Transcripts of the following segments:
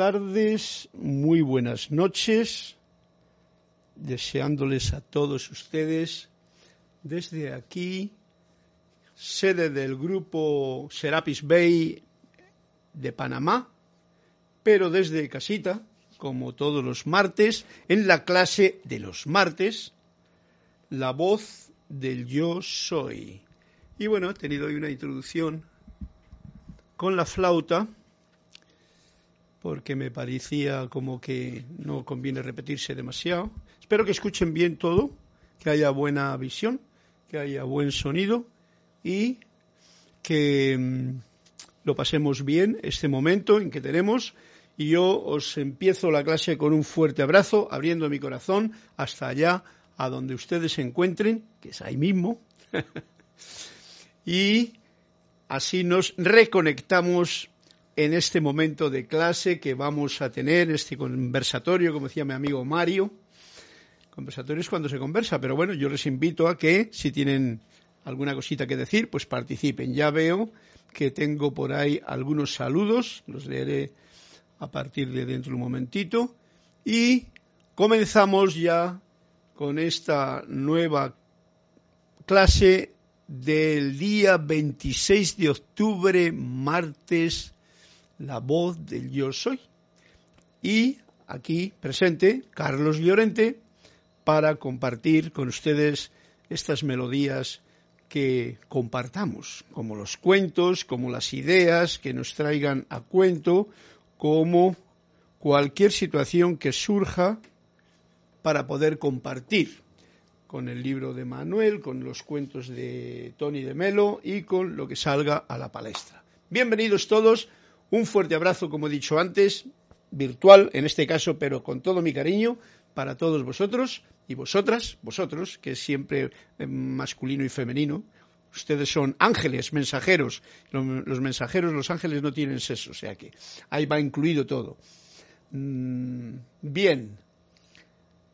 tardes, muy buenas noches, deseándoles a todos ustedes desde aquí, sede del grupo Serapis Bay de Panamá, pero desde casita, como todos los martes, en la clase de los martes, la voz del yo soy. Y bueno, he tenido hoy una introducción con la flauta, porque me parecía como que no conviene repetirse demasiado. Espero que escuchen bien todo, que haya buena visión, que haya buen sonido y que mm, lo pasemos bien este momento en que tenemos. Y yo os empiezo la clase con un fuerte abrazo, abriendo mi corazón hasta allá, a donde ustedes se encuentren, que es ahí mismo. y así nos reconectamos en este momento de clase que vamos a tener, este conversatorio, como decía mi amigo Mario. Conversatorio es cuando se conversa, pero bueno, yo les invito a que si tienen alguna cosita que decir, pues participen. Ya veo que tengo por ahí algunos saludos, los leeré a partir de dentro de un momentito. Y comenzamos ya con esta nueva clase del día 26 de octubre, martes la voz del yo soy. Y aquí presente Carlos Llorente para compartir con ustedes estas melodías que compartamos, como los cuentos, como las ideas que nos traigan a cuento, como cualquier situación que surja para poder compartir con el libro de Manuel, con los cuentos de Tony de Melo y con lo que salga a la palestra. Bienvenidos todos un fuerte abrazo, como he dicho antes, virtual en este caso, pero con todo mi cariño para todos vosotros y vosotras, vosotros, que es siempre eh, masculino y femenino. Ustedes son ángeles, mensajeros. Los mensajeros, los ángeles no tienen sexo, o sea que ahí va incluido todo. Mm, bien,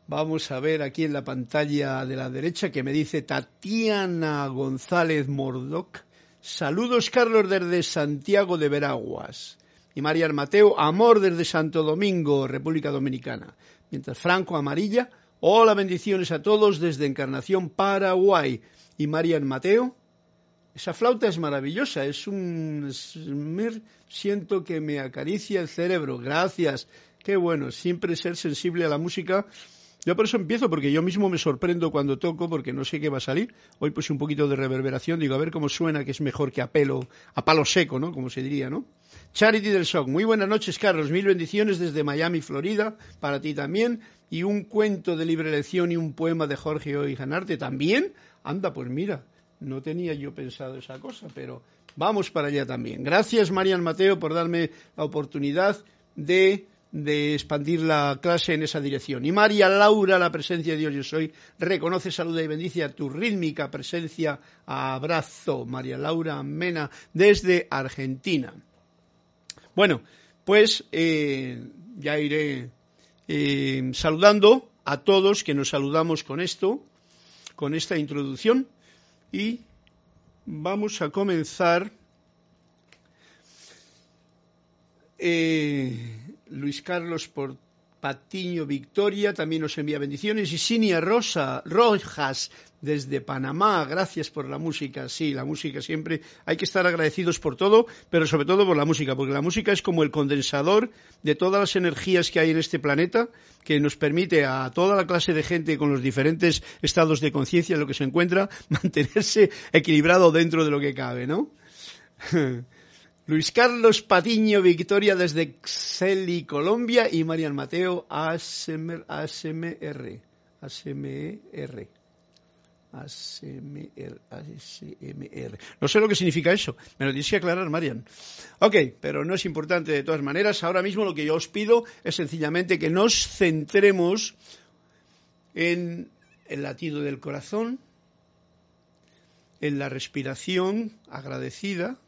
vamos a ver aquí en la pantalla de la derecha que me dice Tatiana González Mordoc Saludos, Carlos, desde Santiago de Veraguas. Y María Mateo, amor desde Santo Domingo, República Dominicana. Mientras Franco Amarilla, hola, bendiciones a todos desde Encarnación, Paraguay. Y María Mateo, esa flauta es maravillosa, es un... Siento que me acaricia el cerebro. Gracias. Qué bueno, siempre ser sensible a la música yo por eso empiezo, porque yo mismo me sorprendo cuando toco, porque no sé qué va a salir. Hoy puse un poquito de reverberación, digo, a ver cómo suena, que es mejor que a pelo, a palo seco, ¿no? Como se diría, ¿no? Charity del Shock. Muy buenas noches, Carlos. Mil bendiciones desde Miami, Florida, para ti también. Y un cuento de libre elección y un poema de Jorge Hoy Ganarte también. Anda, pues mira, no tenía yo pensado esa cosa, pero vamos para allá también. Gracias, Marian Mateo, por darme la oportunidad de de expandir la clase en esa dirección. Y María Laura, la presencia de Dios yo soy, reconoce, saluda y bendice a tu rítmica presencia. Abrazo, María Laura Mena, desde Argentina. Bueno, pues eh, ya iré eh, saludando a todos que nos saludamos con esto, con esta introducción, y vamos a comenzar. Eh, Luis Carlos por Patiño Victoria también nos envía bendiciones y Sinia Rosa Rojas desde Panamá, gracias por la música, sí, la música siempre hay que estar agradecidos por todo, pero sobre todo por la música, porque la música es como el condensador de todas las energías que hay en este planeta, que nos permite a toda la clase de gente con los diferentes estados de conciencia en lo que se encuentra mantenerse equilibrado dentro de lo que cabe, ¿no? Luis Carlos Patiño Victoria desde Xeli, Colombia y Marian Mateo ASMR. ASMR. ASMR. ASMR, ASMR. No sé lo que significa eso, me lo tienes que aclarar, Marian. Ok, pero no es importante de todas maneras. Ahora mismo lo que yo os pido es sencillamente que nos centremos en el latido del corazón, en la respiración agradecida,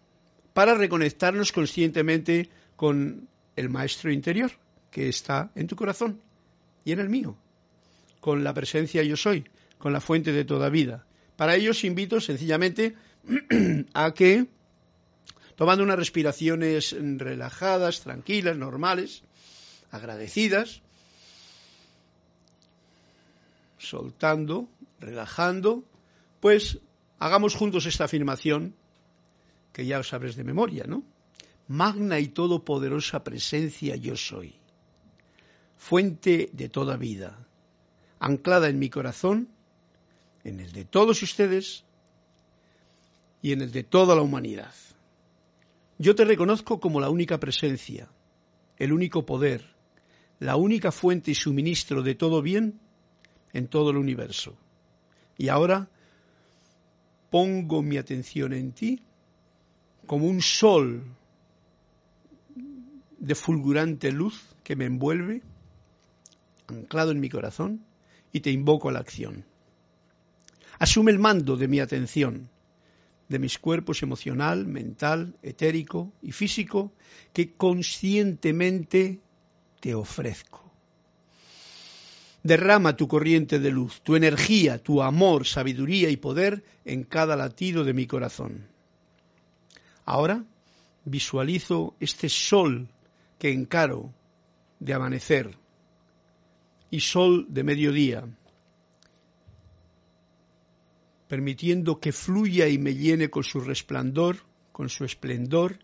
para reconectarnos conscientemente con el maestro interior que está en tu corazón y en el mío, con la presencia yo soy, con la fuente de toda vida. Para ello os invito sencillamente a que, tomando unas respiraciones relajadas, tranquilas, normales, agradecidas, soltando, relajando, pues hagamos juntos esta afirmación que ya sabréis de memoria, ¿no? Magna y todopoderosa presencia yo soy, fuente de toda vida, anclada en mi corazón, en el de todos ustedes y en el de toda la humanidad. Yo te reconozco como la única presencia, el único poder, la única fuente y suministro de todo bien en todo el universo. Y ahora pongo mi atención en ti como un sol de fulgurante luz que me envuelve, anclado en mi corazón, y te invoco a la acción. Asume el mando de mi atención, de mis cuerpos emocional, mental, etérico y físico, que conscientemente te ofrezco. Derrama tu corriente de luz, tu energía, tu amor, sabiduría y poder en cada latido de mi corazón. Ahora visualizo este sol que encaro de amanecer y sol de mediodía, permitiendo que fluya y me llene con su resplandor, con su esplendor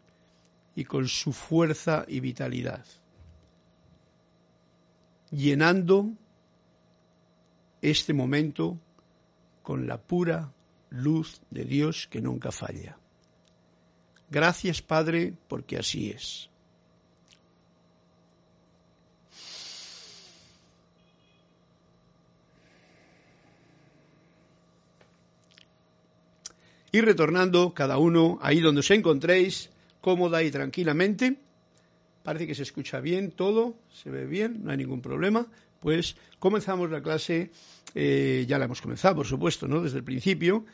y con su fuerza y vitalidad, llenando este momento con la pura luz de Dios que nunca falla. Gracias, Padre, porque así es. Y retornando cada uno ahí donde os encontréis, cómoda y tranquilamente. Parece que se escucha bien todo, se ve bien, no hay ningún problema pues comenzamos la clase, eh, ya la hemos comenzado, por supuesto, ¿no? Desde el principio,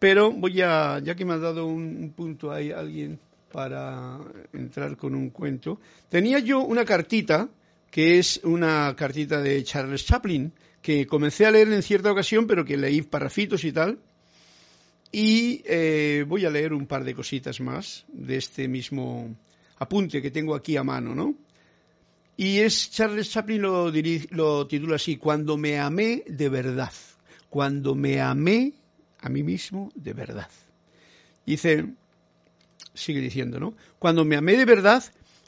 pero voy a, ya que me ha dado un, punto ahí alguien para entrar con un cuento, tenía yo una cartita, que es una cartita de Charles Chaplin, que comencé a leer en cierta ocasión, pero que leí parrafitos y tal, y eh, voy a leer un par de cositas más de este mismo apunte que tengo aquí a mano, ¿no? Y es Charles Chaplin lo, lo titula así, Cuando me amé de verdad. Cuando me amé a mí mismo de verdad. Dice, sigue diciendo, ¿no? Cuando me amé de verdad,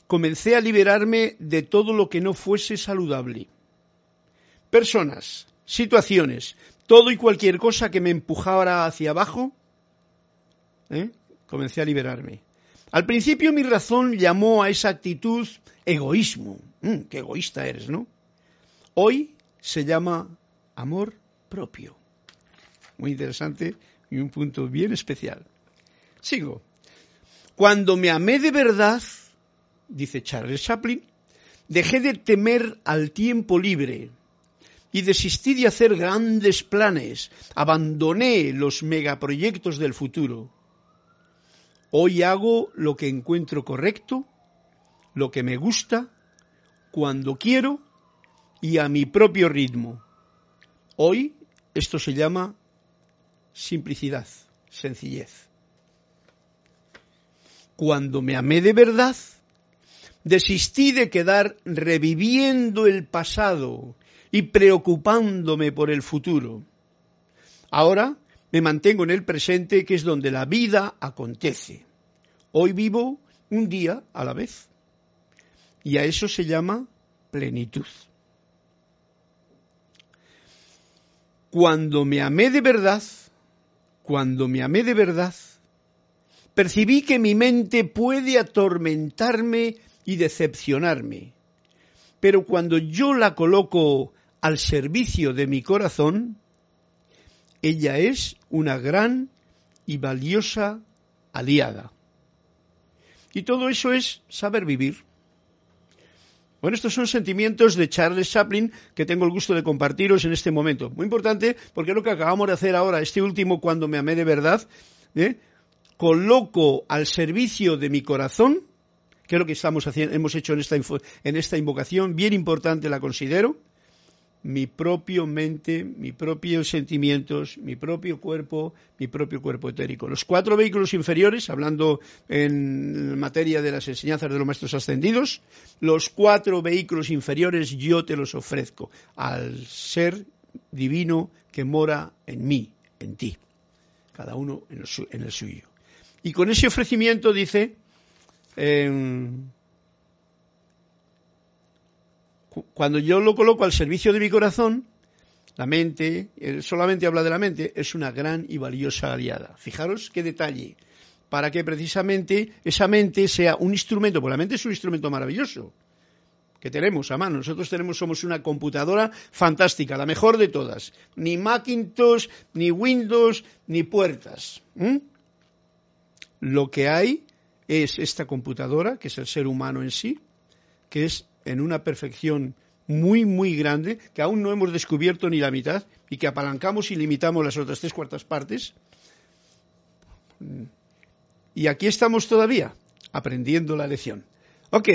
comencé a liberarme de todo lo que no fuese saludable. Personas, situaciones, todo y cualquier cosa que me empujara hacia abajo, ¿eh? comencé a liberarme. Al principio mi razón llamó a esa actitud egoísmo. Mm, qué egoísta eres, ¿no? Hoy se llama amor propio. Muy interesante y un punto bien especial. Sigo. Cuando me amé de verdad, dice Charles Chaplin, dejé de temer al tiempo libre y desistí de hacer grandes planes, abandoné los megaproyectos del futuro Hoy hago lo que encuentro correcto, lo que me gusta, cuando quiero y a mi propio ritmo. Hoy esto se llama simplicidad, sencillez. Cuando me amé de verdad, desistí de quedar reviviendo el pasado y preocupándome por el futuro. Ahora me mantengo en el presente, que es donde la vida acontece. Hoy vivo un día a la vez. Y a eso se llama plenitud. Cuando me amé de verdad, cuando me amé de verdad, percibí que mi mente puede atormentarme y decepcionarme. Pero cuando yo la coloco al servicio de mi corazón, ella es una gran y valiosa aliada. Y todo eso es saber vivir. Bueno, estos son sentimientos de Charles Chaplin que tengo el gusto de compartiros en este momento. Muy importante porque lo que acabamos de hacer ahora, este último cuando me amé de verdad, ¿eh? coloco al servicio de mi corazón, que es lo que estamos haciendo, hemos hecho en esta, en esta invocación, bien importante la considero, mi propio mente, mis propios sentimientos, mi propio cuerpo, mi propio cuerpo etérico. Los cuatro vehículos inferiores, hablando en materia de las enseñanzas de los maestros ascendidos, los cuatro vehículos inferiores yo te los ofrezco al ser divino que mora en mí, en ti, cada uno en el, suyo. Y con ese ofrecimiento dice, em, cuando yo lo coloco al servicio de mi corazón, la mente, solamente habla de la mente, es una gran y valiosa aliada. Fijaros qué detalle, para que precisamente esa mente sea un instrumento, porque la mente es un instrumento maravilloso que tenemos a mano. Nosotros tenemos, somos una computadora fantástica, la mejor de todas. Ni Macintosh, ni Windows, ni puertas. Lo que hay es esta computadora, que es el ser humano en sí, que es en una perfección muy, muy grande, que aún no hemos descubierto ni la mitad, y que apalancamos y limitamos las otras tres cuartas partes. Y aquí estamos todavía, aprendiendo la lección. Ok,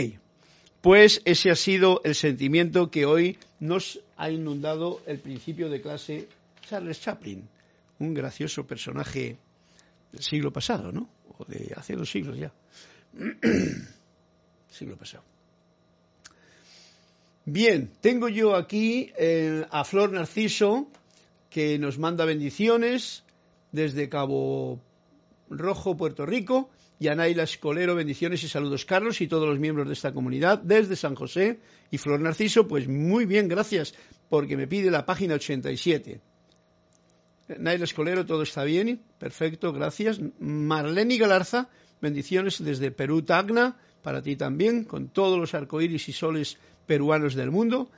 pues ese ha sido el sentimiento que hoy nos ha inundado el principio de clase Charles Chaplin, un gracioso personaje del siglo pasado, ¿no? O de hace dos siglos ya. siglo pasado. Bien, tengo yo aquí eh, a Flor Narciso, que nos manda bendiciones desde Cabo Rojo, Puerto Rico, y a Naila Escolero, bendiciones y saludos, Carlos, y todos los miembros de esta comunidad desde San José. Y Flor Narciso, pues muy bien, gracias, porque me pide la página 87. Naila Escolero, todo está bien, perfecto, gracias. Marlene Galarza, bendiciones desde Perú, Tacna, para ti también, con todos los arcoíris y soles peruanos del mundo.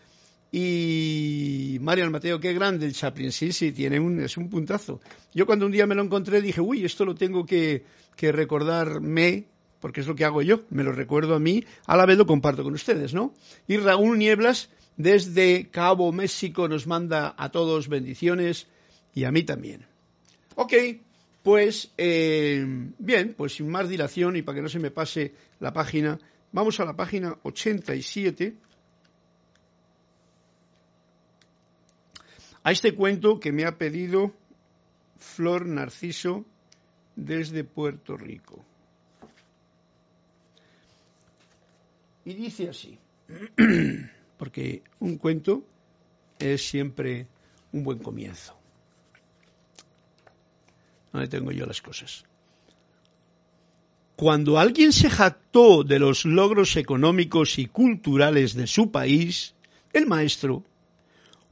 Y Marian Mateo, qué grande el Chaplin, sí, sí, tiene un, es un puntazo. Yo cuando un día me lo encontré dije, uy, esto lo tengo que, que recordarme, porque es lo que hago yo, me lo recuerdo a mí, a la vez lo comparto con ustedes, ¿no? Y Raúl Nieblas, desde Cabo México, nos manda a todos bendiciones y a mí también. Ok, pues eh, bien, pues sin más dilación y para que no se me pase la página, vamos a la página 87 a este cuento que me ha pedido Flor Narciso desde Puerto Rico. Y dice así, porque un cuento es siempre un buen comienzo. ¿Dónde tengo yo las cosas? Cuando alguien se jactó de los logros económicos y culturales de su país, el maestro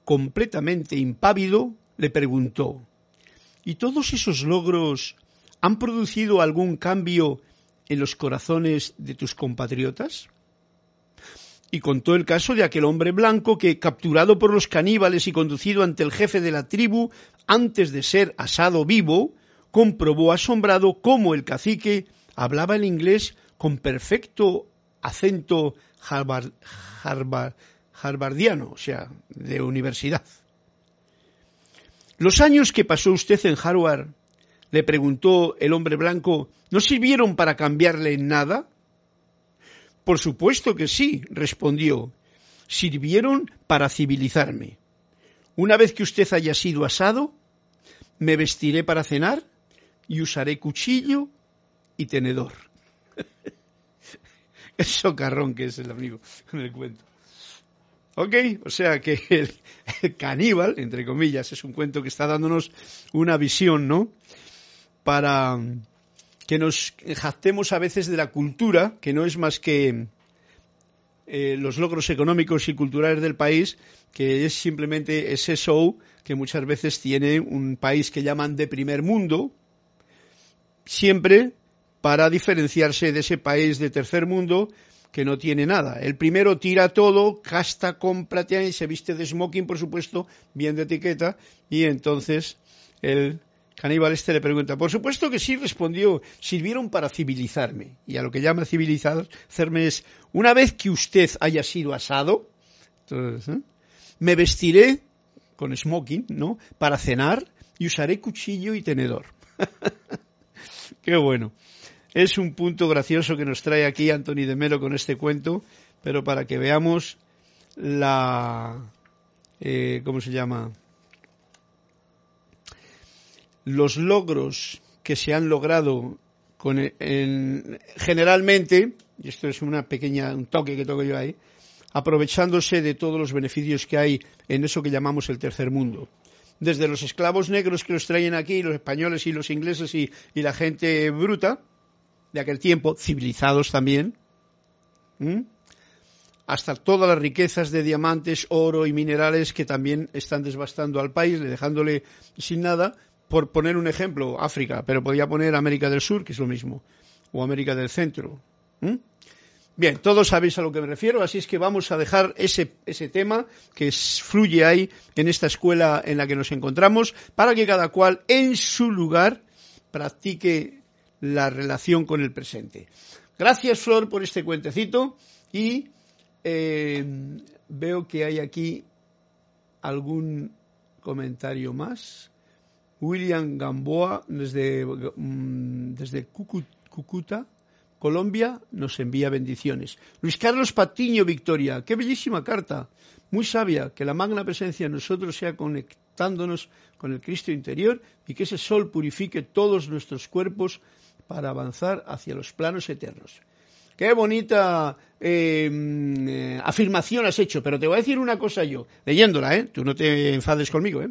completamente impávido, le preguntó, ¿y todos esos logros han producido algún cambio en los corazones de tus compatriotas? Y contó el caso de aquel hombre blanco que, capturado por los caníbales y conducido ante el jefe de la tribu, antes de ser asado vivo, comprobó asombrado cómo el cacique hablaba el inglés con perfecto acento Harvard, harvardiano, o sea, de universidad. Los años que pasó usted en Harvard, le preguntó el hombre blanco, ¿no sirvieron para cambiarle en nada? Por supuesto que sí, respondió. Sirvieron para civilizarme. Una vez que usted haya sido asado, me vestiré para cenar y usaré cuchillo y tenedor. el socarrón que es el amigo en el cuento. ¿Ok? O sea que el, caníbal, entre comillas, es un cuento que está dándonos una visión, ¿no? Para que nos jactemos a veces de la cultura, que no es más que eh, los logros económicos y culturales del país, que es simplemente ese show que muchas veces tiene un país que llaman de primer mundo, siempre para diferenciarse de ese país de tercer mundo que no tiene nada. El primero tira todo, gasta, compra, y se viste de smoking, por supuesto, bien de etiqueta, y entonces el caníbal este le pregunta, por supuesto que sí, respondió, sirvieron para civilizarme. Y a lo que llama civilizarme es, una vez que usted haya sido asado, ¿eh? me vestiré con smoking, ¿no? Para cenar y usaré cuchillo y tenedor. Qué bueno. Es un punto gracioso que nos trae aquí Anthony de Melo con este cuento, pero para que veamos la, eh, ¿cómo se llama? Los logros que se han logrado con, en, generalmente, y esto es una pequeña, un toque que toco yo ahí, aprovechándose de todos los beneficios que hay en eso que llamamos el tercer mundo. Desde los esclavos negros que los traen aquí, los españoles y los ingleses y la gente bruta de aquel tiempo, civilizados también, hasta todas las riquezas de diamantes, oro y minerales que también están desbastando al país, dejándole sin nada, por poner un ejemplo, África, pero podía poner América del Sur, que es lo mismo, o América del Centro. Bien, todos sabéis a lo que me refiero, así es que vamos a dejar ese, ese tema que fluye ahí en esta escuela en la que nos encontramos, para que cada cual en su lugar practique la relación con el presente. Gracias, Flor, por este cuentecito y eh, veo que hay aquí algún comentario más. William Gamboa, desde, mm, desde Cucuta, Colombia, nos envía bendiciones. Luis Carlos Patiño, Victoria, qué bellísima carta, muy sabia, que la magna presencia en nosotros sea conectándonos con el Cristo interior y que ese sol purifique todos nuestros cuerpos para avanzar hacia los planos eternos. Qué bonita eh, mm, afirmación has hecho, pero te voy a decir una cosa yo, leyéndola, ¿eh? Tú no te enfades conmigo, ¿eh?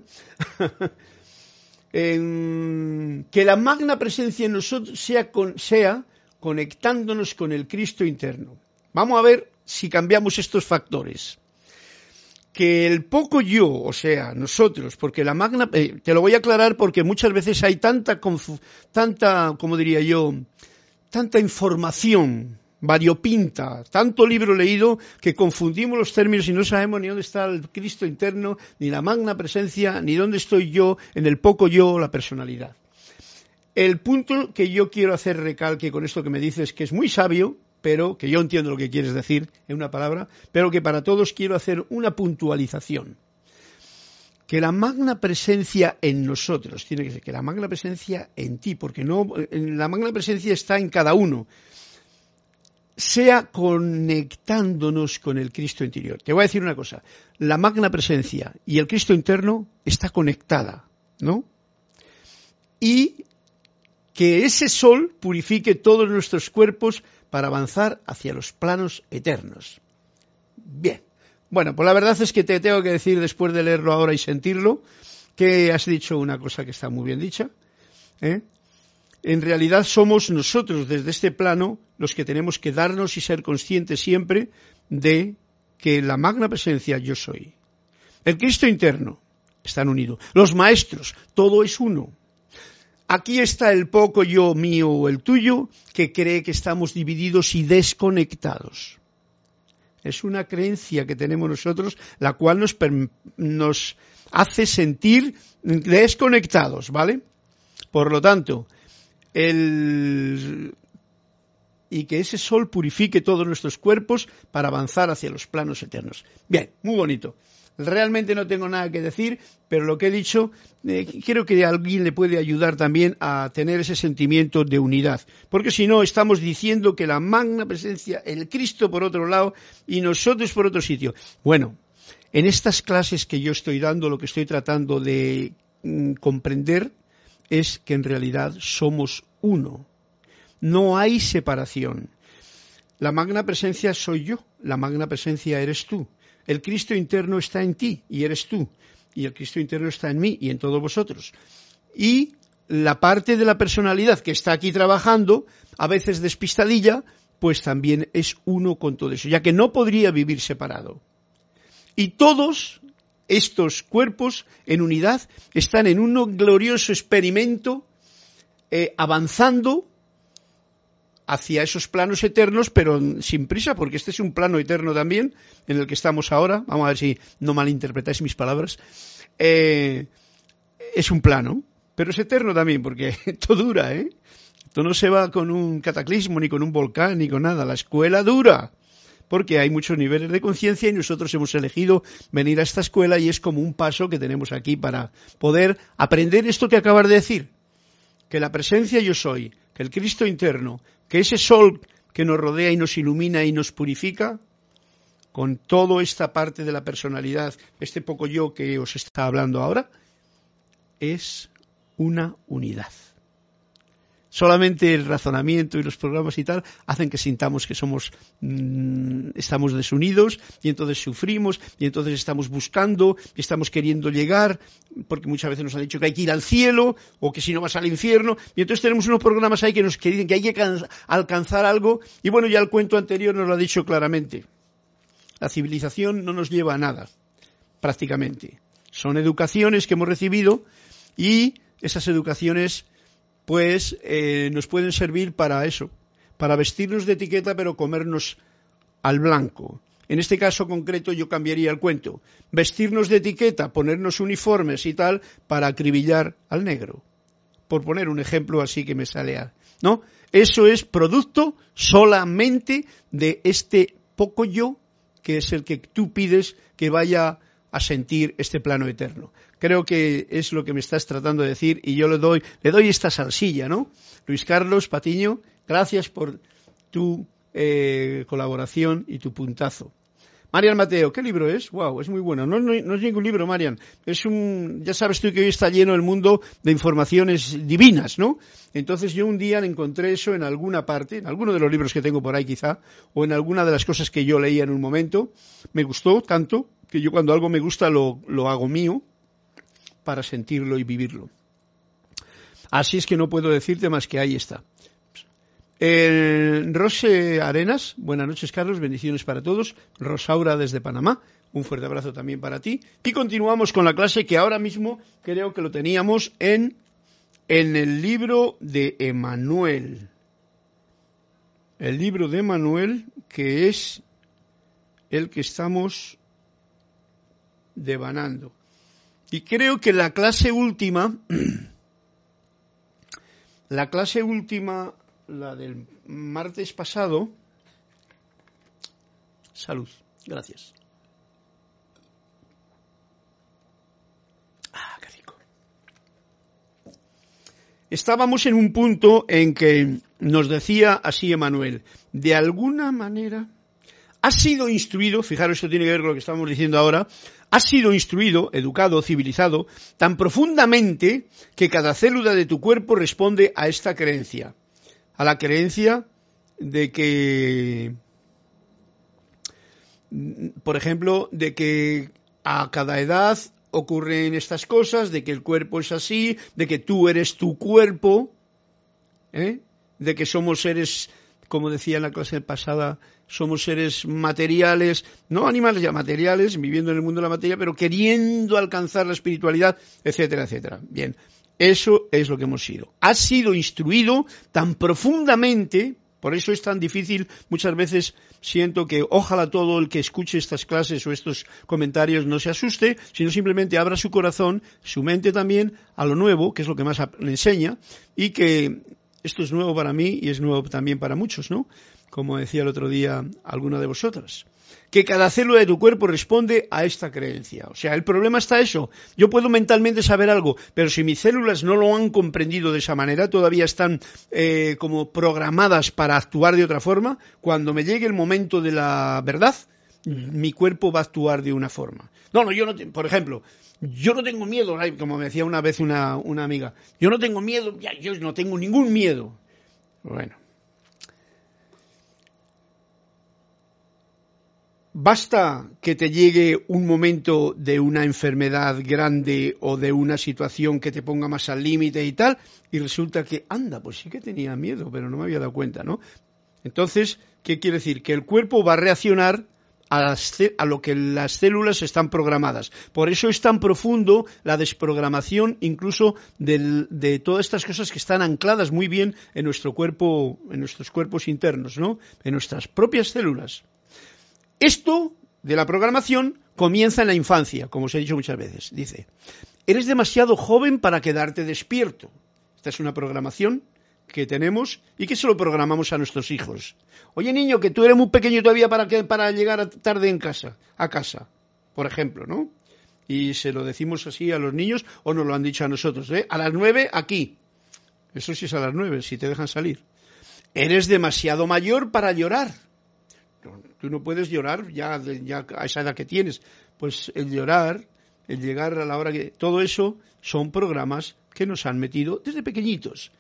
que la magna presencia en nosotros sea conectándonos con el Cristo interno. Vamos a ver si cambiamos estos factores. Que el poco yo, o sea, nosotros, porque la magna, eh, te lo voy a aclarar porque muchas veces hay tanta, tanta, como diría yo, tanta información variopinta, tanto libro leído que confundimos los términos y no sabemos ni dónde está el Cristo interno, ni la magna presencia, ni dónde estoy yo, en el poco yo, la personalidad. El punto que yo quiero hacer recalque con esto que me dices, que es muy sabio, pero que yo entiendo lo que quieres decir en una palabra, pero que para todos quiero hacer una puntualización. Que la magna presencia en nosotros, tiene que ser que la magna presencia en ti, porque no, la magna presencia está en cada uno sea conectándonos con el Cristo interior. Te voy a decir una cosa, la magna presencia y el Cristo interno está conectada, ¿no? Y que ese sol purifique todos nuestros cuerpos para avanzar hacia los planos eternos. Bien. Bueno, pues la verdad es que te tengo que decir después de leerlo ahora y sentirlo que has dicho una cosa que está muy bien dicha. ¿eh? en realidad somos nosotros desde este plano los que tenemos que darnos y ser conscientes siempre de que la magna presencia yo soy. El Cristo interno están unidos. Los maestros, todo es uno. Aquí está el poco yo mío o el tuyo que cree que estamos divididos y desconectados. Es una creencia que tenemos nosotros la cual nos, nos hace sentir desconectados, ¿vale? Por lo tanto, y que ese sol purifique todos nuestros cuerpos para avanzar hacia los planos eternos. Bien, muy bonito. Realmente no tengo nada que decir, pero lo que he dicho, eh, creo que alguien le puede ayudar también a tener ese sentimiento de unidad. Porque si no, estamos diciendo que la magna presencia, el Cristo por otro lado y nosotros por otro sitio. Bueno, en estas clases que yo estoy dando, lo que estoy tratando de mm, comprender es que en realidad somos uno. No hay separación. La magna presencia soy yo, la magna presencia eres tú. El Cristo interno está en ti y eres tú. Y el Cristo interno está en mí y en todos vosotros. Y la parte de la personalidad que está aquí trabajando, a veces despistadilla, pues también es uno con todo eso, ya que no podría vivir separado. Y todos estos cuerpos en unidad están en un glorioso experimento eh, avanzando hacia esos planos eternos, pero sin prisa, porque este es un plano eterno también, en el que estamos ahora. Vamos a ver si no malinterpretáis mis palabras. Eh, es un plano, pero es eterno también, porque esto dura, ¿eh? Esto no se va con un cataclismo, ni con un volcán, ni con nada. La escuela dura porque hay muchos niveles de conciencia y nosotros hemos elegido venir a esta escuela y es como un paso que tenemos aquí para poder aprender esto que acabas de decir, que la presencia yo soy, que el Cristo interno, que ese sol que nos rodea y nos ilumina y nos purifica, con toda esta parte de la personalidad, este poco yo que os está hablando ahora, es una unidad. Solamente el razonamiento y los programas y tal hacen que sintamos que somos, mm, estamos desunidos y entonces sufrimos y entonces estamos buscando y estamos queriendo llegar porque muchas veces nos han dicho que hay que ir al cielo o que si no vas al infierno y entonces tenemos unos programas ahí que nos que dicen que hay que alcanzar algo y bueno ya el cuento anterior nos lo ha dicho claramente. La civilización no nos lleva a nada, prácticamente. Son educaciones que hemos recibido y esas educaciones pues eh, nos pueden servir para eso, para vestirnos de etiqueta pero comernos al blanco. En este caso concreto yo cambiaría el cuento. Vestirnos de etiqueta, ponernos uniformes y tal para acribillar al negro. Por poner un ejemplo así que me sale a... ¿No? Eso es producto solamente de este poco yo que es el que tú pides que vaya a sentir este plano eterno. Creo que es lo que me estás tratando de decir y yo le doy, le doy esta salsilla, ¿no? Luis Carlos Patiño, gracias por tu eh, colaboración y tu puntazo. Marian Mateo, ¿qué libro es? Wow, es muy bueno. No, no, es ningún libro, Marian. Es un, ya sabes tú que hoy está lleno el mundo de informaciones divinas, ¿no? Entonces yo un día encontré eso en alguna parte, en alguno de los libros que tengo por ahí quizá, o en alguna de las cosas que yo leía en un momento. Me gustó tanto que yo cuando algo me gusta lo, lo hago mío para sentirlo y vivirlo. Así es que no puedo decirte más que ahí está. Eh, Rose Arenas, buenas noches Carlos, bendiciones para todos. Rosaura desde Panamá, un fuerte abrazo también para ti. Y continuamos con la clase que ahora mismo creo que lo teníamos en, en el libro de Emanuel. El libro de Emanuel, que es el que estamos devanando. Y creo que la clase última, la clase última, la del martes pasado, salud, gracias. Ah, qué rico. Estábamos en un punto en que nos decía así Emanuel, de alguna manera ha sido instruido, fijaros, esto tiene que ver con lo que estamos diciendo ahora, ha sido instruido, educado, civilizado, tan profundamente que cada célula de tu cuerpo responde a esta creencia, a la creencia de que, por ejemplo, de que a cada edad ocurren estas cosas, de que el cuerpo es así, de que tú eres tu cuerpo, ¿eh? de que somos seres como decía en la clase pasada, somos seres materiales, no animales ya materiales, viviendo en el mundo de la materia, pero queriendo alcanzar la espiritualidad, etcétera, etcétera. Bien, eso es lo que hemos sido. Ha sido instruido tan profundamente, por eso es tan difícil, muchas veces siento que ojalá todo el que escuche estas clases o estos comentarios no se asuste, sino simplemente abra su corazón, su mente también, a lo nuevo, que es lo que más le enseña, y que esto es nuevo para mí y es nuevo también para muchos, ¿no? Como decía el otro día alguna de vosotras. Que cada célula de tu cuerpo responde a esta creencia. O sea, el problema está eso. Yo puedo mentalmente saber algo, pero si mis células no lo han comprendido de esa manera, todavía están eh, como programadas para actuar de otra forma, cuando me llegue el momento de la verdad, mi cuerpo va a actuar de una forma. No, no, yo no, por ejemplo, yo no tengo miedo, como me decía una vez una, amiga, yo no tengo miedo, ya, yo no tengo ningún miedo. Bueno. Basta que te llegue un momento de una enfermedad grande o de una situación que te ponga más al límite y tal, y resulta que, anda, pues sí que tenía miedo, pero no me había dado cuenta, ¿no? Entonces, ¿qué quiere decir? Que el cuerpo va a reaccionar a, lo que las células están programadas. Por eso es tan profundo la desprogramación incluso de todas estas cosas que están ancladas muy bien en nuestro cuerpo, en nuestros cuerpos internos, ¿no? En nuestras propias células. Esto de la programación comienza en la infancia, como os he dicho muchas veces. Dice, eres demasiado joven para quedarte despierto. Esta es una programación que tenemos y que se lo programamos a nuestros hijos. Oye, niño, que tú eres muy pequeño todavía para, que, para llegar tarde en casa, a casa, por ejemplo, ¿no? Y se lo decimos así a los niños o nos lo han dicho a nosotros, ¿eh? A las nueve, aquí. Eso sí es a las nueve, si te dejan salir. Eres demasiado mayor para llorar. Tú no puedes llorar ya, ya a esa edad que tienes. Pues el llorar, el llegar a la hora que... Todo eso son programas que nos han metido desde pequeñitos.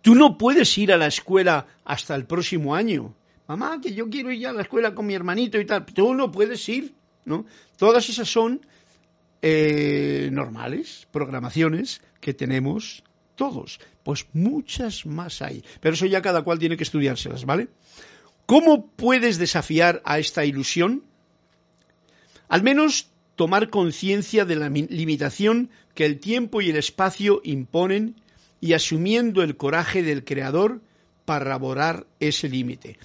Tú no puedes ir a la escuela hasta el próximo año. Mamá, que yo quiero ir a la escuela con mi hermanito y tal. Tú no puedes ir, ¿no? Todas esas son eh, normales, programaciones que tenemos todos. Pues muchas más hay. Pero eso ya cada cual tiene que estudiárselas, ¿vale? ¿Cómo puedes desafiar a esta ilusión? Al menos tomar conciencia de la limitación que el tiempo y el espacio imponen y asumiendo el coraje del Creador para borrar ese límite.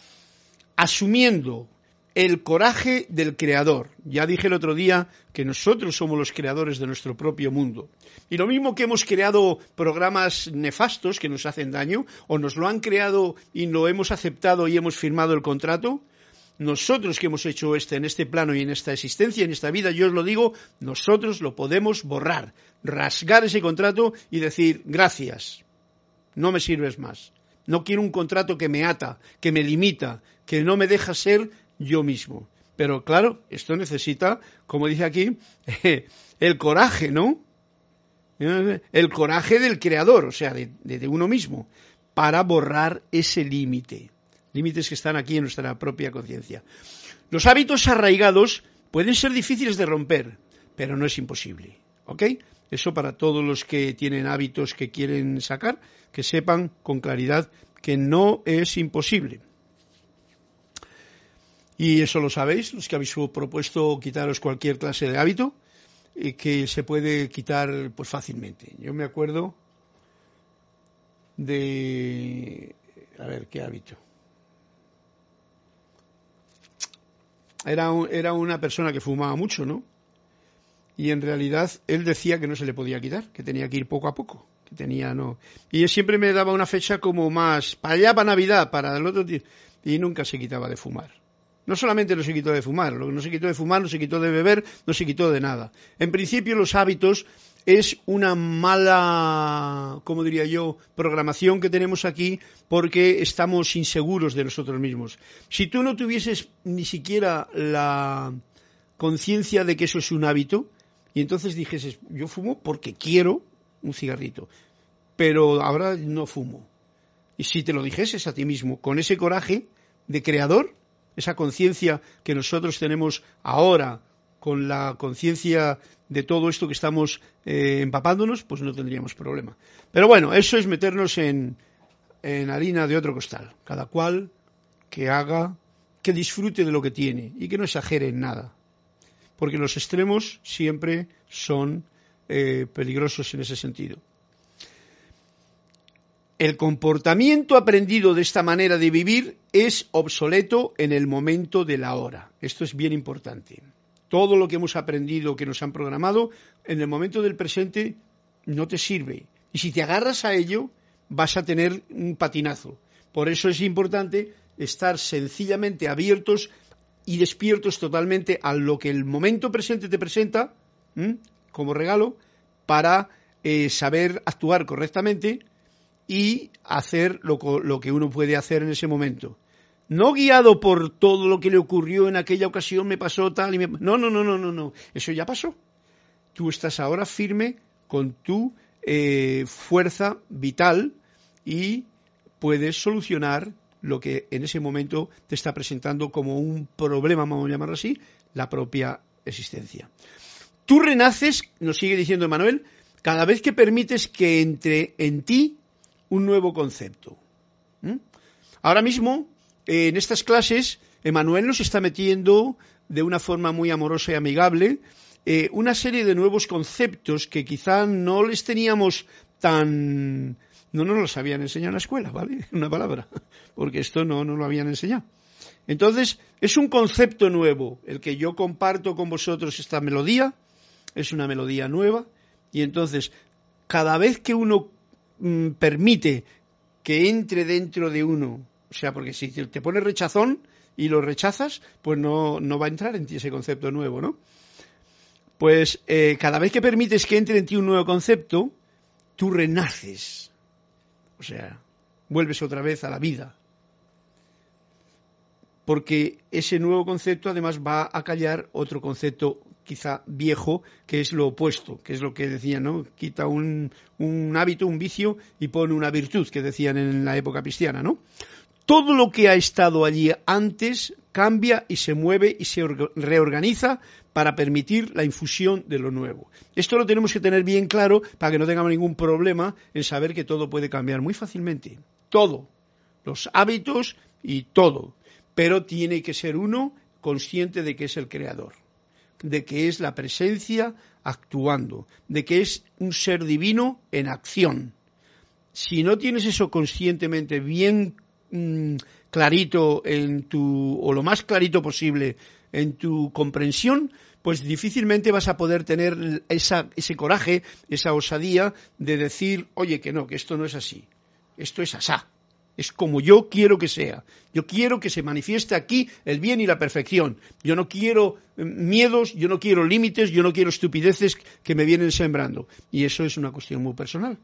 Asumiendo el coraje del creador. Ya dije el otro día que nosotros somos los creadores de nuestro propio mundo. Y lo mismo que hemos creado programas nefastos que nos hacen daño, o nos lo han creado y lo hemos aceptado y hemos firmado el contrato, nosotros que hemos hecho este en este plano y en esta existencia, en esta vida, yo os lo digo, nosotros lo podemos borrar, rasgar ese contrato y decir gracias, no me sirves más. No quiero un contrato que me ata, que me limita, que no me deja ser yo mismo. Pero claro, esto necesita, como dice aquí, el coraje, ¿no? El coraje del creador, o sea, de, uno mismo, para borrar ese límite. Límites que están aquí en nuestra propia conciencia. Los hábitos arraigados pueden ser difíciles de romper, pero no es imposible. ¿Ok? Eso para todos los que tienen hábitos que quieren sacar, que sepan con claridad que no es imposible. Y eso lo sabéis, los que habéis propuesto quitaros cualquier clase de hábito, y que se puede quitar pues fácilmente. Yo me acuerdo de a ver qué hábito. Era, era una persona que fumaba mucho, ¿no? Y en realidad él decía que no se le podía quitar, que tenía que ir poco a poco, que tenía no. Y él siempre me daba una fecha como más para allá para Navidad, para el otro día, y nunca se quitaba de fumar. No solamente no se quitó de fumar, no se quitó de fumar, no se quitó de beber, no se quitó de nada. En principio los hábitos es una mala, como diría yo, programación que tenemos aquí porque estamos inseguros de nosotros mismos. Si tú no tuvieses ni siquiera la conciencia de que eso es un hábito, y entonces dijeses, yo fumo porque quiero un cigarrito, pero ahora no fumo. Y si te lo dijeses a ti mismo, con ese coraje de creador, esa conciencia que nosotros tenemos ahora con la conciencia de todo esto que estamos eh, empapándonos, pues no tendríamos problema. Pero bueno, eso es meternos en, en harina de otro costal. Cada cual que haga, que disfrute de lo que tiene y que no exagere en nada. Porque los extremos siempre son eh, peligrosos en ese sentido. El comportamiento aprendido de esta manera de vivir es obsoleto en el momento de la hora. Esto es bien importante. Todo lo que hemos aprendido, que nos han programado, en el momento del presente no te sirve. Y si te agarras a ello, vas a tener un patinazo. Por eso es importante estar sencillamente abiertos y despiertos totalmente a lo que el momento presente te presenta como regalo para eh, saber actuar correctamente y hacer lo, que uno puede hacer en ese momento. No guiado por todo lo que le ocurrió en aquella ocasión, me pasó tal y me... No, no, no, no, no, no. Eso ya pasó. Tú estás ahora firme con tu eh, fuerza vital y puedes solucionar lo que en ese momento te está presentando como un problema, vamos a llamarlo así, la propia existencia. Tú renaces, nos sigue diciendo Emanuel, cada vez que permites que entre en ti un nuevo concepto. Ahora mismo, en estas clases, Emanuel nos está metiendo de una forma muy amorosa y amigable eh, una serie de nuevos conceptos que quizá no les teníamos tan... no nos los habían enseñado en la escuela, ¿vale? Una palabra, porque esto no nos lo habían enseñado. Entonces, es un concepto nuevo, el que yo comparto con vosotros esta melodía, es una melodía nueva, y entonces, cada vez que uno Mm, permite que entre dentro de uno, o sea, porque si te pones rechazón y lo rechazas, pues no, no va a entrar en ti ese concepto nuevo, ¿no? Pues eh, cada vez que permites que entre en ti un nuevo concepto, tú renaces, o sea, vuelves otra vez a la vida. porque ese nuevo concepto además va a callar otro concepto quizá viejo, que es lo opuesto, que es lo que decían, ¿no? Quita un, un hábito, un vicio y pone una virtud, que decían en la época cristiana, ¿no? Todo lo que ha estado allí antes cambia y se mueve y se reorganiza para permitir la infusión de lo nuevo. Esto lo tenemos que tener bien claro para que no tengamos ningún problema en saber que todo puede cambiar muy fácilmente. Todo. Los hábitos y todo. Pero tiene que ser uno consciente de que es el creador de que es la presencia actuando, de que es un ser divino en acción. Si no tienes eso conscientemente bien mm, clarito en tu, o lo más clarito posible en tu comprensión, pues difícilmente vas a poder tener ese coraje, esa osadía de decir, oye, que no, que esto no es así, esto es asá es como yo quiero que sea. Yo quiero que se manifieste aquí el bien y la perfección. Yo no quiero eh, miedos, yo no quiero límites, yo no quiero estupideces que me vienen sembrando. Y eso es una cuestión muy personal.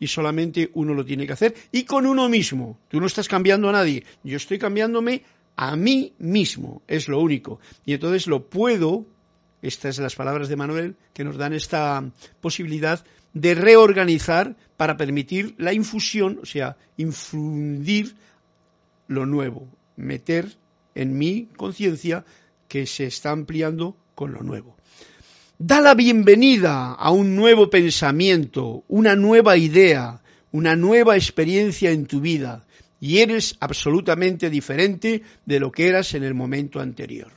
Y solamente uno lo tiene que hacer. Y con uno mismo. Tú no estás cambiando a nadie. Yo estoy cambiándome a mí mismo. Es lo único. Y entonces lo puedo, estas son las palabras de Manuel, que nos dan esta posibilidad de reorganizar para permitir la infusión, o sea, infundir lo nuevo, meter en mi conciencia que se está ampliando con lo nuevo. Da la bienvenida a un nuevo pensamiento, una nueva idea, una nueva experiencia en tu vida y eres absolutamente diferente de lo que eras en el momento anterior.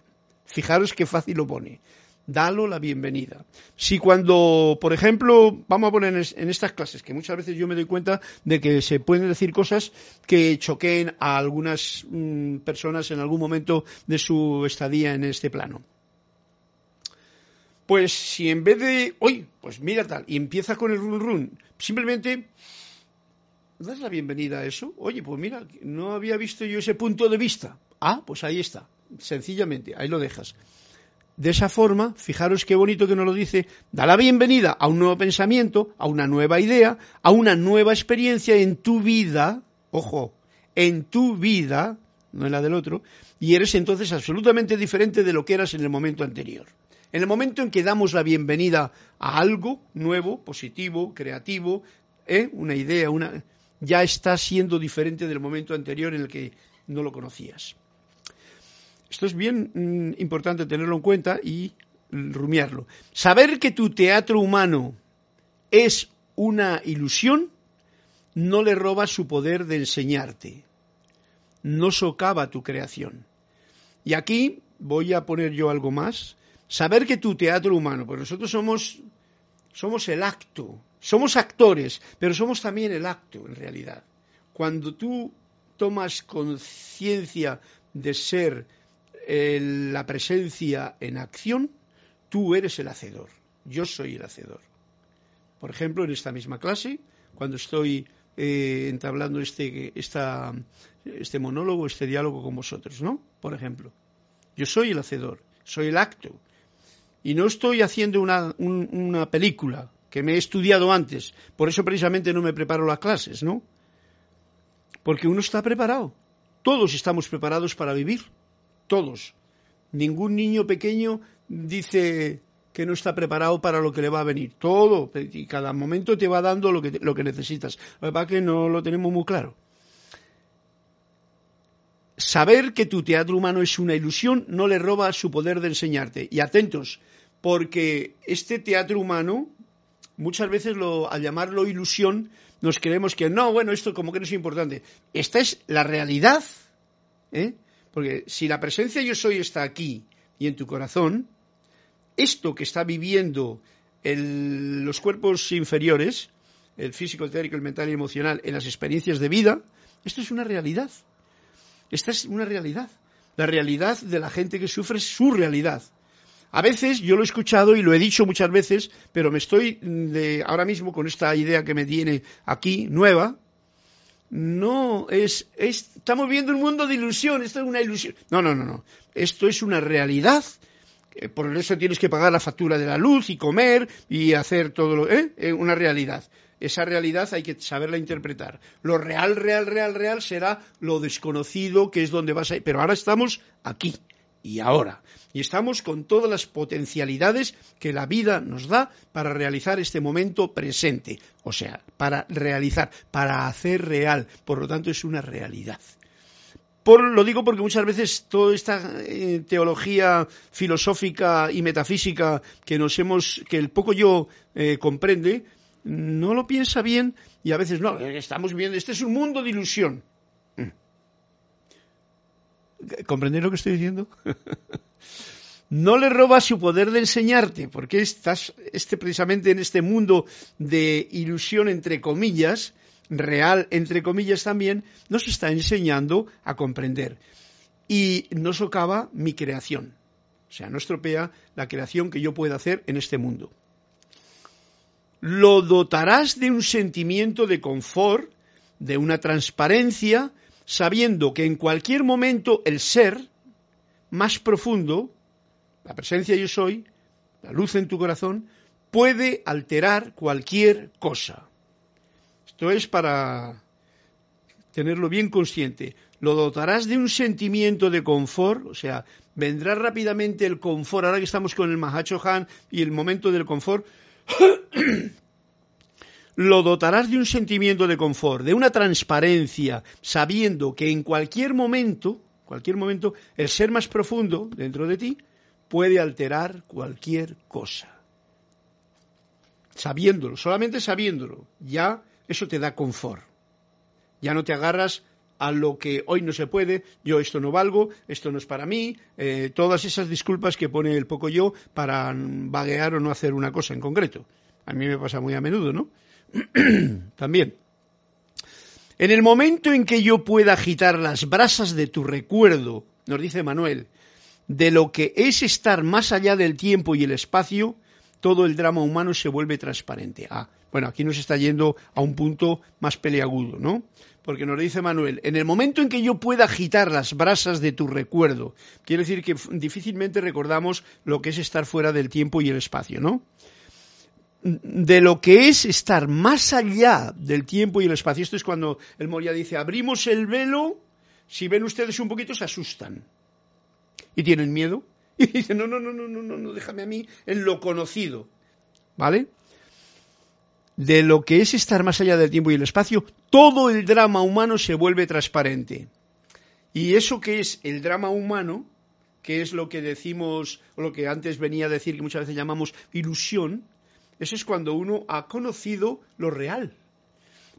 Fijaros qué fácil lo pone dalo la bienvenida. Si cuando, por ejemplo, vamos a poner en estas clases, que muchas veces yo me doy cuenta de que se pueden decir cosas que choqueen a algunas mm, personas en algún momento de su estadía en este plano. Pues si en vez de, oye, pues mira tal, y empieza con el run run, simplemente das la bienvenida a eso. Oye, pues mira, no había visto yo ese punto de vista. Ah, pues ahí está, sencillamente, ahí lo dejas. De esa forma, fijaros qué bonito que nos lo dice, da la bienvenida a un nuevo pensamiento, a una nueva idea, a una nueva experiencia en tu vida, ojo, en tu vida, no en la del otro, y eres entonces absolutamente diferente de lo que eras en el momento anterior. En el momento en que damos la bienvenida a algo nuevo, positivo, creativo, ¿eh? una idea, una, ya está siendo diferente del momento anterior en el que no lo conocías. Esto es bien mm, importante tenerlo en cuenta y rumiarlo. Saber que tu teatro humano es una ilusión no le roba su poder de enseñarte, no socava tu creación. Y aquí voy a poner yo algo más. Saber que tu teatro humano, pues nosotros somos, somos el acto, somos actores, pero somos también el acto en realidad. Cuando tú tomas conciencia de ser la presencia en acción, tú eres el hacedor, yo soy el hacedor. Por ejemplo, en esta misma clase, cuando estoy eh, entablando este, este monólogo, este diálogo con vosotros, ¿no? Por ejemplo, yo soy el hacedor, soy el acto. Y no estoy haciendo una, una película que me he estudiado antes, por eso precisamente no me preparo las clases, ¿no? Porque uno está preparado, todos estamos preparados para vivir todos. Ningún niño pequeño dice que no está preparado para lo que le va a venir. Todo, y cada momento te va dando lo que, lo que necesitas. Lo que pasa que no lo tenemos muy claro. Saber que tu teatro humano es una ilusión no le roba su poder de enseñarte. Y atentos, porque este teatro humano, muchas veces lo, al llamarlo ilusión, nos creemos que no, bueno, esto como que no es importante. Esta es la realidad. ¿eh? Porque si la presencia yo soy está aquí y en tu corazón, esto que está viviendo los cuerpos inferiores, el físico, el teórico, el mental y emocional, en las experiencias de vida, esto es una realidad. Esta es una realidad. La realidad de la gente que sufre es su realidad. A veces yo lo he escuchado y lo he dicho muchas veces, pero me estoy de, ahora mismo con esta idea que me tiene aquí nueva, no es, estamos viendo un mundo de ilusión, esto es una ilusión. No, no, no, no. Esto es una realidad. Por eso tienes que pagar la factura de la luz y comer y hacer todo lo, ¿eh? Una realidad. esa realidad hay que saberla interpretar. Lo real, real, real, real será lo desconocido, que es donde vas a ir. Pero ahora estamos aquí y ahora. Y estamos con todas las potencialidades que la vida nos da para realizar este momento presente. O sea, para realizar, para hacer real. Por lo tanto, es una realidad. Por, lo digo porque muchas veces toda esta eh, teología filosófica y metafísica que nos hemos, que el poco yo eh, comprende, no lo piensa bien y a veces no, estamos viendo, este es un mundo de ilusión. ¿Comprendéis lo que estoy diciendo? no le roba su poder de enseñarte, porque estás este, precisamente en este mundo de ilusión entre comillas, real entre comillas también, nos está enseñando a comprender. Y no socava mi creación. O sea, no estropea la creación que yo pueda hacer en este mundo. Lo dotarás de un sentimiento de confort, de una transparencia, sabiendo que en cualquier momento el ser más profundo, la presencia yo soy, la luz en tu corazón, puede alterar cualquier cosa. Esto es para tenerlo bien consciente. Lo dotarás de un sentimiento de confort, o sea, vendrá rápidamente el confort, ahora que estamos con el Mahacho Han y el momento del confort, lo dotarás de un sentimiento de confort, de una transparencia, sabiendo que en cualquier momento, cualquier momento, el ser más profundo dentro de ti puede alterar cualquier cosa. Sabiéndolo, solamente sabiéndolo, ya eso te da confort. Ya no te agarras a lo que hoy no se puede, yo esto no valgo, esto no es para mí, eh, todas esas disculpas que pone el poco yo para vaguear o no hacer una cosa en concreto. A mí me pasa muy a menudo, ¿no? También. En el momento en que yo pueda agitar las brasas de tu recuerdo, nos dice Manuel, de lo que es estar más allá del tiempo y el espacio, todo el drama humano se vuelve transparente. Ah, bueno, aquí nos está yendo a un punto más peleagudo, ¿no? Porque nos dice Manuel, en el momento en que yo pueda agitar las brasas de tu recuerdo, quiere decir que difícilmente recordamos lo que es estar fuera del tiempo y el espacio, ¿no? De lo que es estar más allá del tiempo y el espacio. Esto es cuando el Moria dice, abrimos el velo, si ven ustedes un poquito se asustan y tienen miedo. Y dicen, no, no, no, no, no, no, déjame a mí en lo conocido. ¿Vale? De lo que es estar más allá del tiempo y el espacio, todo el drama humano se vuelve transparente. Y eso que es el drama humano, que es lo que decimos, lo que antes venía a decir, que muchas veces llamamos ilusión, eso es cuando uno ha conocido lo real.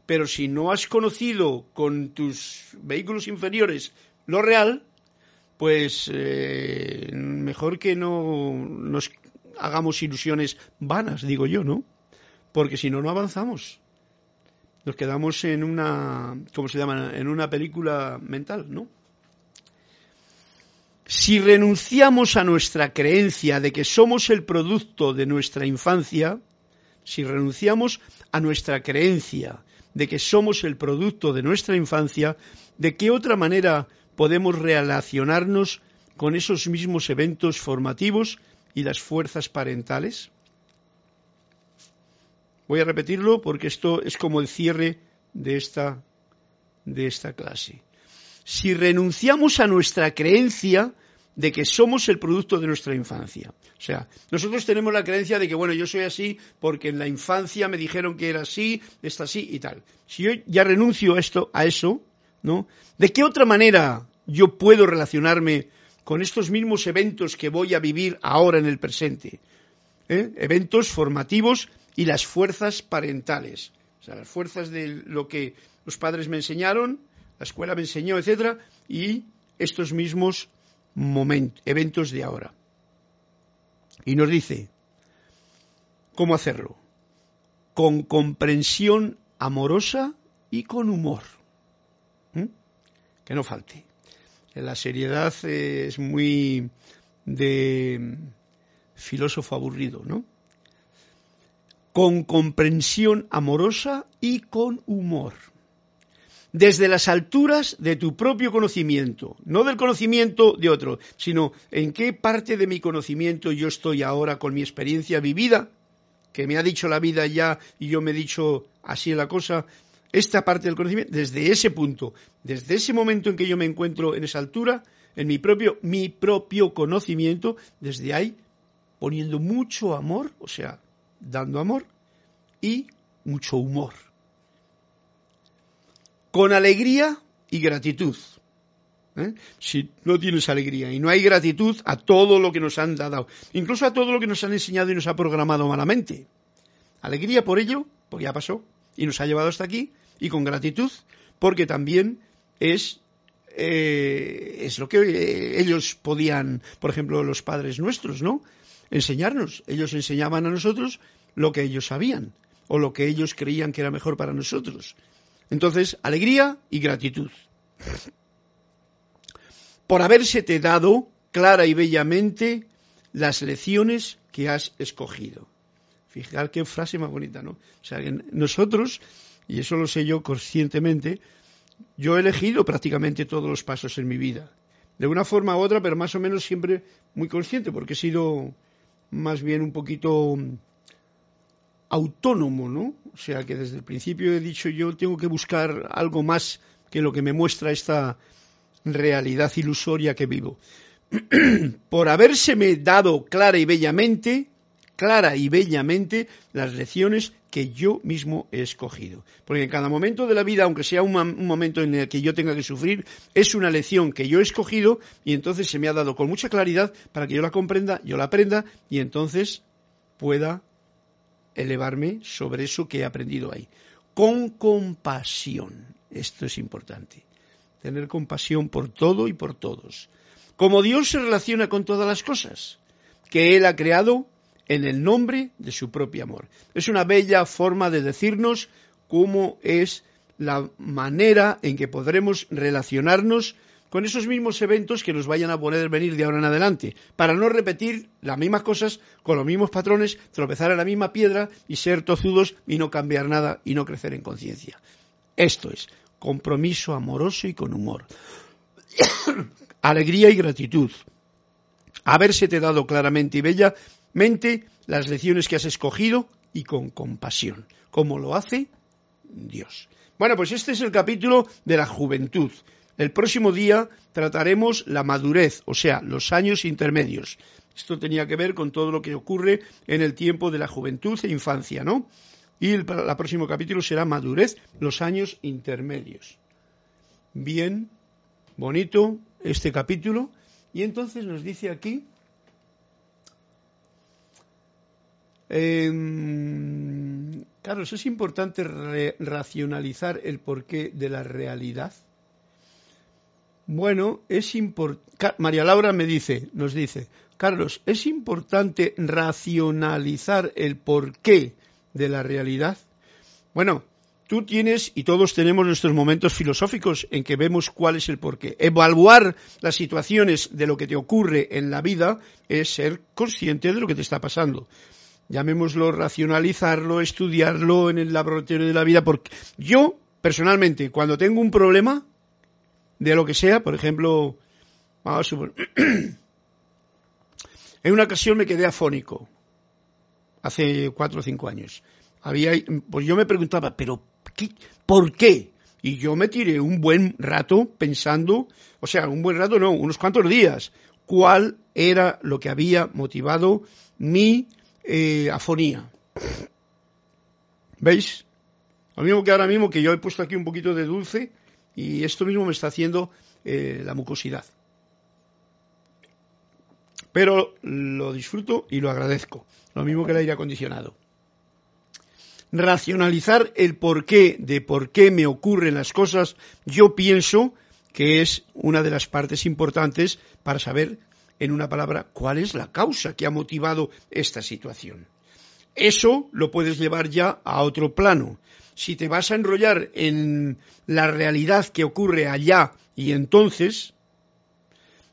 Pero si no has conocido con tus vehículos inferiores lo real, pues eh, mejor que no nos hagamos ilusiones vanas, digo yo, ¿no? Porque si no, no avanzamos. Nos quedamos en una, ¿cómo se llama? En una película mental, ¿no? Si renunciamos a nuestra creencia de que somos el producto de nuestra infancia, si renunciamos a nuestra creencia de que somos el producto de nuestra infancia, ¿de qué otra manera podemos relacionarnos con esos mismos eventos formativos y las fuerzas parentales? Voy a repetirlo porque esto es como el cierre de esta, de esta clase. Si renunciamos a nuestra creencia de que somos el producto de nuestra infancia. O sea, nosotros tenemos la creencia de que, bueno, yo soy así porque en la infancia me dijeron que era así, está así y tal. Si yo ya renuncio a esto, a eso, ¿no? ¿De qué otra manera yo puedo relacionarme con estos mismos eventos que voy a vivir ahora en el presente? ¿Eh? Eventos formativos y las fuerzas parentales. O sea, las fuerzas de lo que los padres me enseñaron, la escuela me enseñó, etcétera, y estos mismos eventos de ahora. Y nos dice cómo hacerlo. Con comprensión amorosa y con humor. ¿Mm? Que no falte. La seriedad es muy de filósofo aburrido, ¿no? Con comprensión amorosa y con humor desde las alturas de tu propio conocimiento, no del conocimiento de otro, sino en qué parte de mi conocimiento yo estoy ahora con mi experiencia vivida que me ha dicho la vida ya y yo me he dicho así la cosa, esta parte del conocimiento, desde ese punto, desde ese momento en que yo me encuentro en esa altura, en mi propio, mi propio conocimiento, desde ahí, poniendo mucho amor, o sea, dando amor y mucho humor. Con alegría y gratitud. ¿eh? Si no tienes alegría y no hay gratitud a todo lo que nos han dado, incluso a todo lo que nos han enseñado y nos ha programado malamente. Alegría por ello, porque ya pasó y nos ha llevado hasta aquí, y con gratitud, porque también es, eh, es lo que eh, ellos podían, por ejemplo, los padres nuestros, ¿no? Enseñarnos. Ellos enseñaban a nosotros lo que ellos sabían o lo que ellos creían que era mejor para nosotros. Entonces, alegría y gratitud. Por habérsete dado clara y bellamente las lecciones que has escogido. Fijar qué frase más bonita, ¿no? O sea, nosotros, y eso lo sé yo conscientemente, yo he elegido prácticamente todos los pasos en mi vida. De una forma u otra, pero más o menos siempre muy consciente, porque he sido más bien un poquito autónomo, ¿no? O sea que desde el principio he dicho yo tengo que buscar algo más que lo que me muestra esta realidad ilusoria que vivo. Por habérseme dado clara y bellamente clara y bellamente las lecciones que yo mismo he escogido. Porque en cada momento de la vida, aunque sea un, momento en el que yo tenga que sufrir, es una lección que yo he escogido y entonces se me ha dado con mucha claridad para que yo la comprenda, yo la aprenda y entonces pueda elevarme sobre eso que he aprendido ahí. Con compasión. Esto es importante. Tener compasión por todo y por todos. Como Dios se relaciona con todas las cosas que Él ha creado en el nombre de su propio amor. Es una bella forma de decirnos cómo es la manera en que podremos relacionarnos con esos mismos eventos que nos vayan a poder venir de ahora en adelante, para no repetir las mismas cosas con los mismos patrones, tropezar en la misma piedra y ser tozudos y no cambiar nada y no crecer en conciencia. Esto es compromiso amoroso y con humor. Alegría y gratitud. Habérsete dado claramente y bella mente las lecciones que has escogido y con compasión, como lo hace Dios. Bueno, pues este es el capítulo de la juventud. El próximo día trataremos la madurez, o sea, los años intermedios. Esto tenía que ver con todo lo que ocurre en el tiempo de la juventud e infancia, ¿no? Y el, el próximo capítulo será madurez, los años intermedios. Bien, bonito este capítulo. Y entonces nos dice aquí Eh, claro, es importante racionalizar el porqué de la realidad. Bueno, es importante. María Laura me dice, nos dice, Carlos, es importante racionalizar el porqué de la realidad. Bueno, tú tienes y todos tenemos nuestros momentos filosóficos en que vemos cuál es el porqué. Evaluar las situaciones de lo que te ocurre en la vida es ser consciente de lo que te está pasando llamémoslo racionalizarlo, estudiarlo en el laboratorio de la vida, porque yo, personalmente, cuando tengo un problema, de lo que sea, por ejemplo, vamos a suponer, en una ocasión me quedé afónico, hace cuatro o cinco años. Había, pues yo me preguntaba, pero ¿qué, ¿por qué? Y yo me tiré un buen rato pensando, o sea, un buen rato no, unos cuantos días, cuál era lo que había motivado mi eh, afonía. ¿Veis? Lo mismo que ahora mismo que yo he puesto aquí un poquito de dulce y esto mismo me está haciendo eh, la mucosidad. Pero lo disfruto y lo agradezco. Lo mismo que el aire acondicionado. Racionalizar el porqué de por qué me ocurren las cosas, yo pienso que es una de las partes importantes para saber en una palabra, cuál es la causa que ha motivado esta situación. Eso lo puedes llevar ya a otro plano. Si te vas a enrollar en la realidad que ocurre allá y entonces,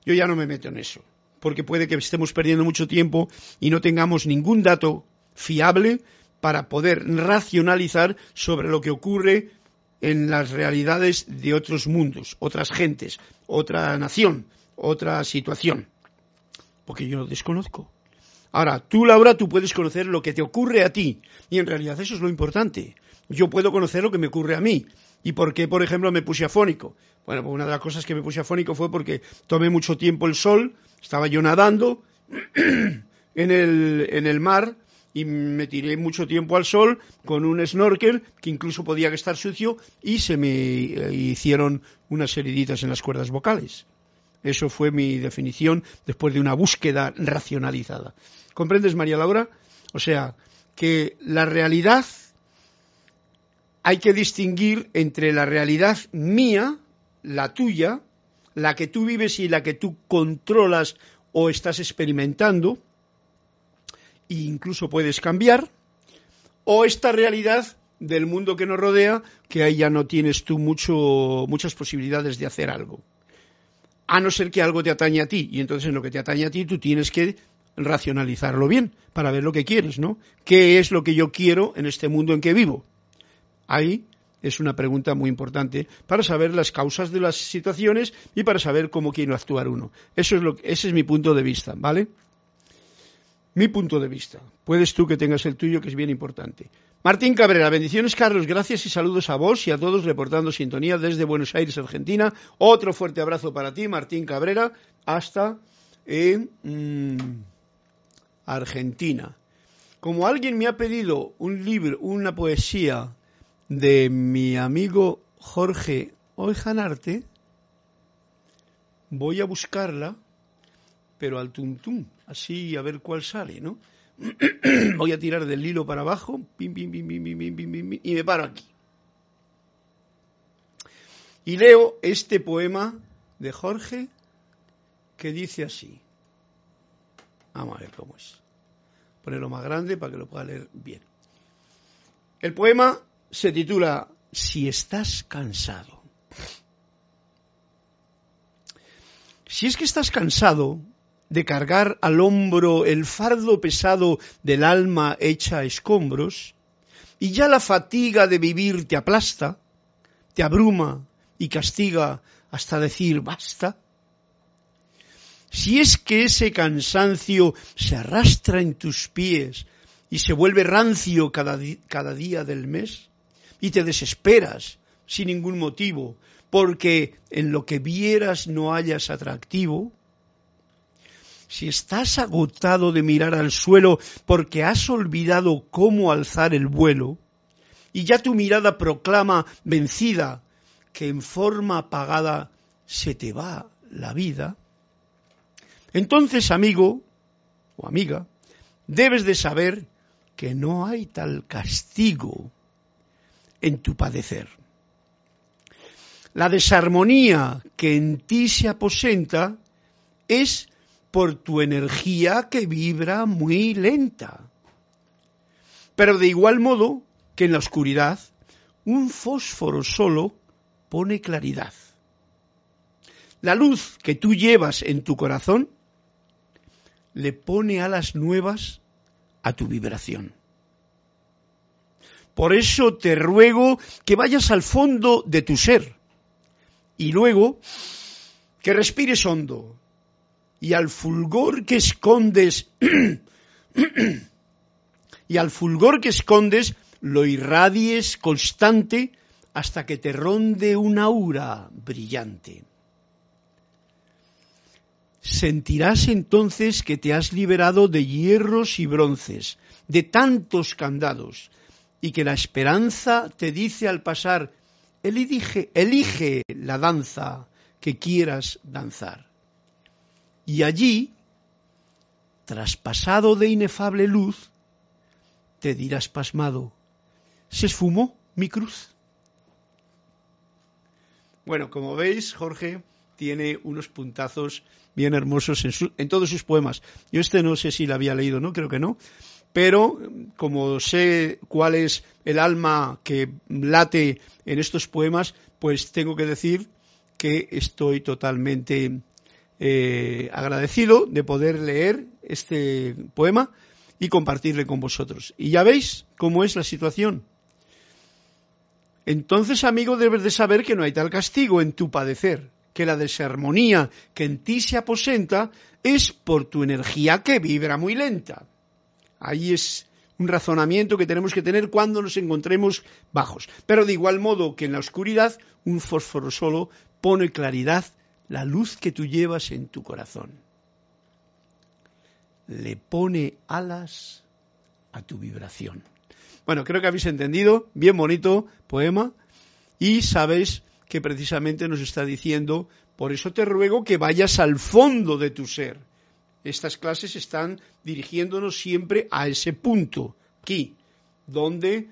yo ya no me meto en eso, porque puede que estemos perdiendo mucho tiempo y no tengamos ningún dato fiable para poder racionalizar sobre lo que ocurre en las realidades de otros mundos, otras gentes, otra nación, otra situación porque yo lo desconozco. Ahora, tú, Laura, tú puedes conocer lo que te ocurre a ti. Y en realidad eso es lo importante. Yo puedo conocer lo que me ocurre a mí. ¿Y por qué, por ejemplo, me puse afónico? Bueno, pues una de las cosas que me puse afónico fue porque tomé mucho tiempo el sol, estaba yo nadando en el, en el mar y me tiré mucho tiempo al sol con un snorkel que incluso podía estar sucio y se me hicieron unas heriditas en las cuerdas vocales. Eso fue mi definición después de una búsqueda racionalizada. ¿Comprendes, María Laura? O sea, que la realidad hay que distinguir entre la realidad mía, la tuya, la que tú vives y la que tú controlas o estás experimentando, e incluso puedes cambiar, o esta realidad del mundo que nos rodea, que ahí ya no tienes tú mucho, muchas posibilidades de hacer algo. A no ser que algo te atañe a ti, y entonces en lo que te atañe a ti tú tienes que racionalizarlo bien para ver lo que quieres, ¿no? ¿Qué es lo que yo quiero en este mundo en que vivo? Ahí es una pregunta muy importante para saber las causas de las situaciones y para saber cómo quiere actuar uno. Eso es lo, ese es mi punto de vista, ¿vale? Mi punto de vista. Puedes tú que tengas el tuyo, que es bien importante. Martín Cabrera, bendiciones Carlos, gracias y saludos a vos y a todos reportando sintonía desde Buenos Aires, Argentina. Otro fuerte abrazo para ti, Martín Cabrera, hasta en mm, Argentina. Como alguien me ha pedido un libro, una poesía de mi amigo Jorge Oijanarte, voy a buscarla, pero al tuntum, así a ver cuál sale, ¿no? voy a tirar del hilo para abajo, y me paro aquí. Y leo este poema de Jorge que dice así. Vamos a ver cómo es. Ponerlo más grande para que lo pueda leer bien. El poema se titula Si estás cansado. Si es que estás cansado de cargar al hombro el fardo pesado del alma hecha a escombros, y ya la fatiga de vivir te aplasta, te abruma y castiga hasta decir basta, si es que ese cansancio se arrastra en tus pies y se vuelve rancio cada, cada día del mes, y te desesperas sin ningún motivo, porque en lo que vieras no hayas atractivo, si estás agotado de mirar al suelo porque has olvidado cómo alzar el vuelo, y ya tu mirada proclama vencida que en forma apagada se te va la vida, entonces, amigo o amiga, debes de saber que no hay tal castigo en tu padecer. La desarmonía que en ti se aposenta es por tu energía que vibra muy lenta. Pero de igual modo que en la oscuridad, un fósforo solo pone claridad. La luz que tú llevas en tu corazón le pone alas nuevas a tu vibración. Por eso te ruego que vayas al fondo de tu ser y luego que respires hondo y al fulgor que escondes y al fulgor que escondes lo irradies constante hasta que te ronde una aura brillante. Sentirás entonces que te has liberado de hierros y bronces, de tantos candados, y que la esperanza te dice al pasar, elige, elige la danza que quieras danzar. Y allí, traspasado de inefable luz, te dirás pasmado, ¿se esfumó mi cruz? Bueno, como veis, Jorge tiene unos puntazos bien hermosos en, en, todos sus poemas. Yo este no sé si lo había leído, ¿no? Creo que no pero como sé cuál es el alma que late en estos poemas, pues tengo que decir que estoy totalmente eh, agradecido de poder leer este poema y compartirle con vosotros. Y ya veis cómo es la situación. Entonces, amigo, debes de saber que no hay tal castigo en tu padecer, que la desarmonía que en ti se aposenta es por tu energía que vibra muy lenta. Ahí es un razonamiento que tenemos que tener cuando nos encontremos bajos. Pero de igual modo que en la oscuridad, un fósforo solo pone claridad la luz que tú llevas en tu corazón. Le pone alas a tu vibración. Bueno, creo que habéis entendido, bien bonito poema, y sabéis que precisamente nos está diciendo, por eso te ruego que vayas al fondo de tu ser. Estas clases están dirigiéndonos siempre a ese punto, aquí, donde,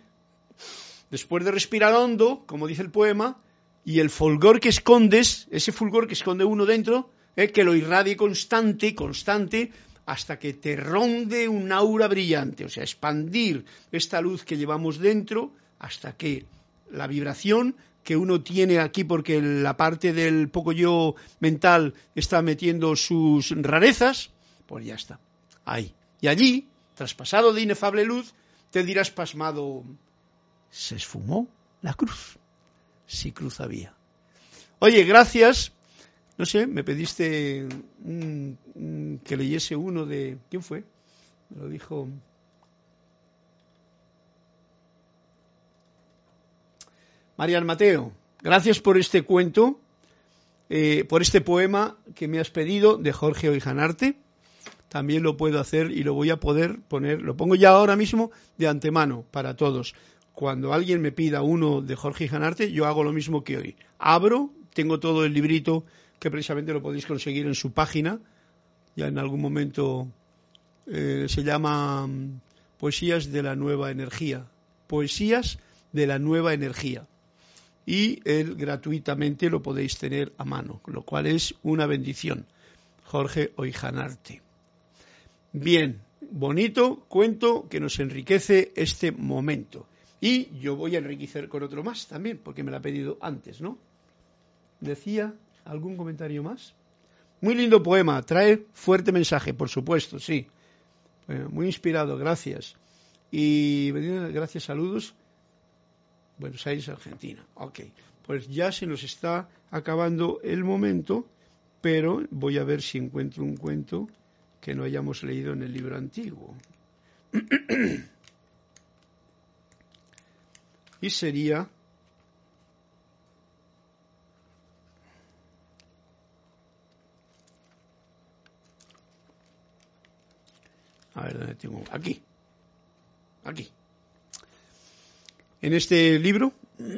después de respirar hondo, como dice el poema, y el fulgor que escondes, ese fulgor que esconde uno dentro, eh, que lo irradie constante, constante, hasta que te ronde un aura brillante, o sea, expandir esta luz que llevamos dentro hasta que la vibración que uno tiene aquí porque la parte del poco yo mental está metiendo sus rarezas, pues ya está, ahí. Y allí, traspasado de inefable luz, te dirás pasmado, se esfumó la cruz, si cruz había. Oye, gracias no sé, me pediste que leyese uno de... ¿Quién fue? Me lo dijo... Marian Mateo, gracias por este cuento, eh, por este poema que me has pedido de Jorge Oijanarte. También lo puedo hacer y lo voy a poder poner, lo pongo ya ahora mismo de antemano para todos. Cuando alguien me pida uno de Jorge Oijanarte, yo hago lo mismo que hoy. Abro, tengo todo el librito que precisamente lo podéis conseguir en su página. Ya en algún momento eh, se llama mm, Poesías de la Nueva Energía. Poesías de la Nueva Energía. Y él gratuitamente lo podéis tener a mano, lo cual es una bendición. Jorge Oijanarte. Bien, bonito cuento que nos enriquece este momento. Y yo voy a enriquecer con otro más también, porque me lo ha pedido antes, ¿no? Decía ¿Algún comentario más? Muy lindo poema, trae fuerte mensaje, por supuesto, sí. muy inspirado, gracias. Y gracias, saludos. Buenos Aires, Argentina. Ok, pues ya se nos está acabando el momento, pero voy a ver si encuentro un cuento que no hayamos leído en el libro antiguo. y sería A ver, ¿dónde tengo? Aquí. Aquí. En este libro,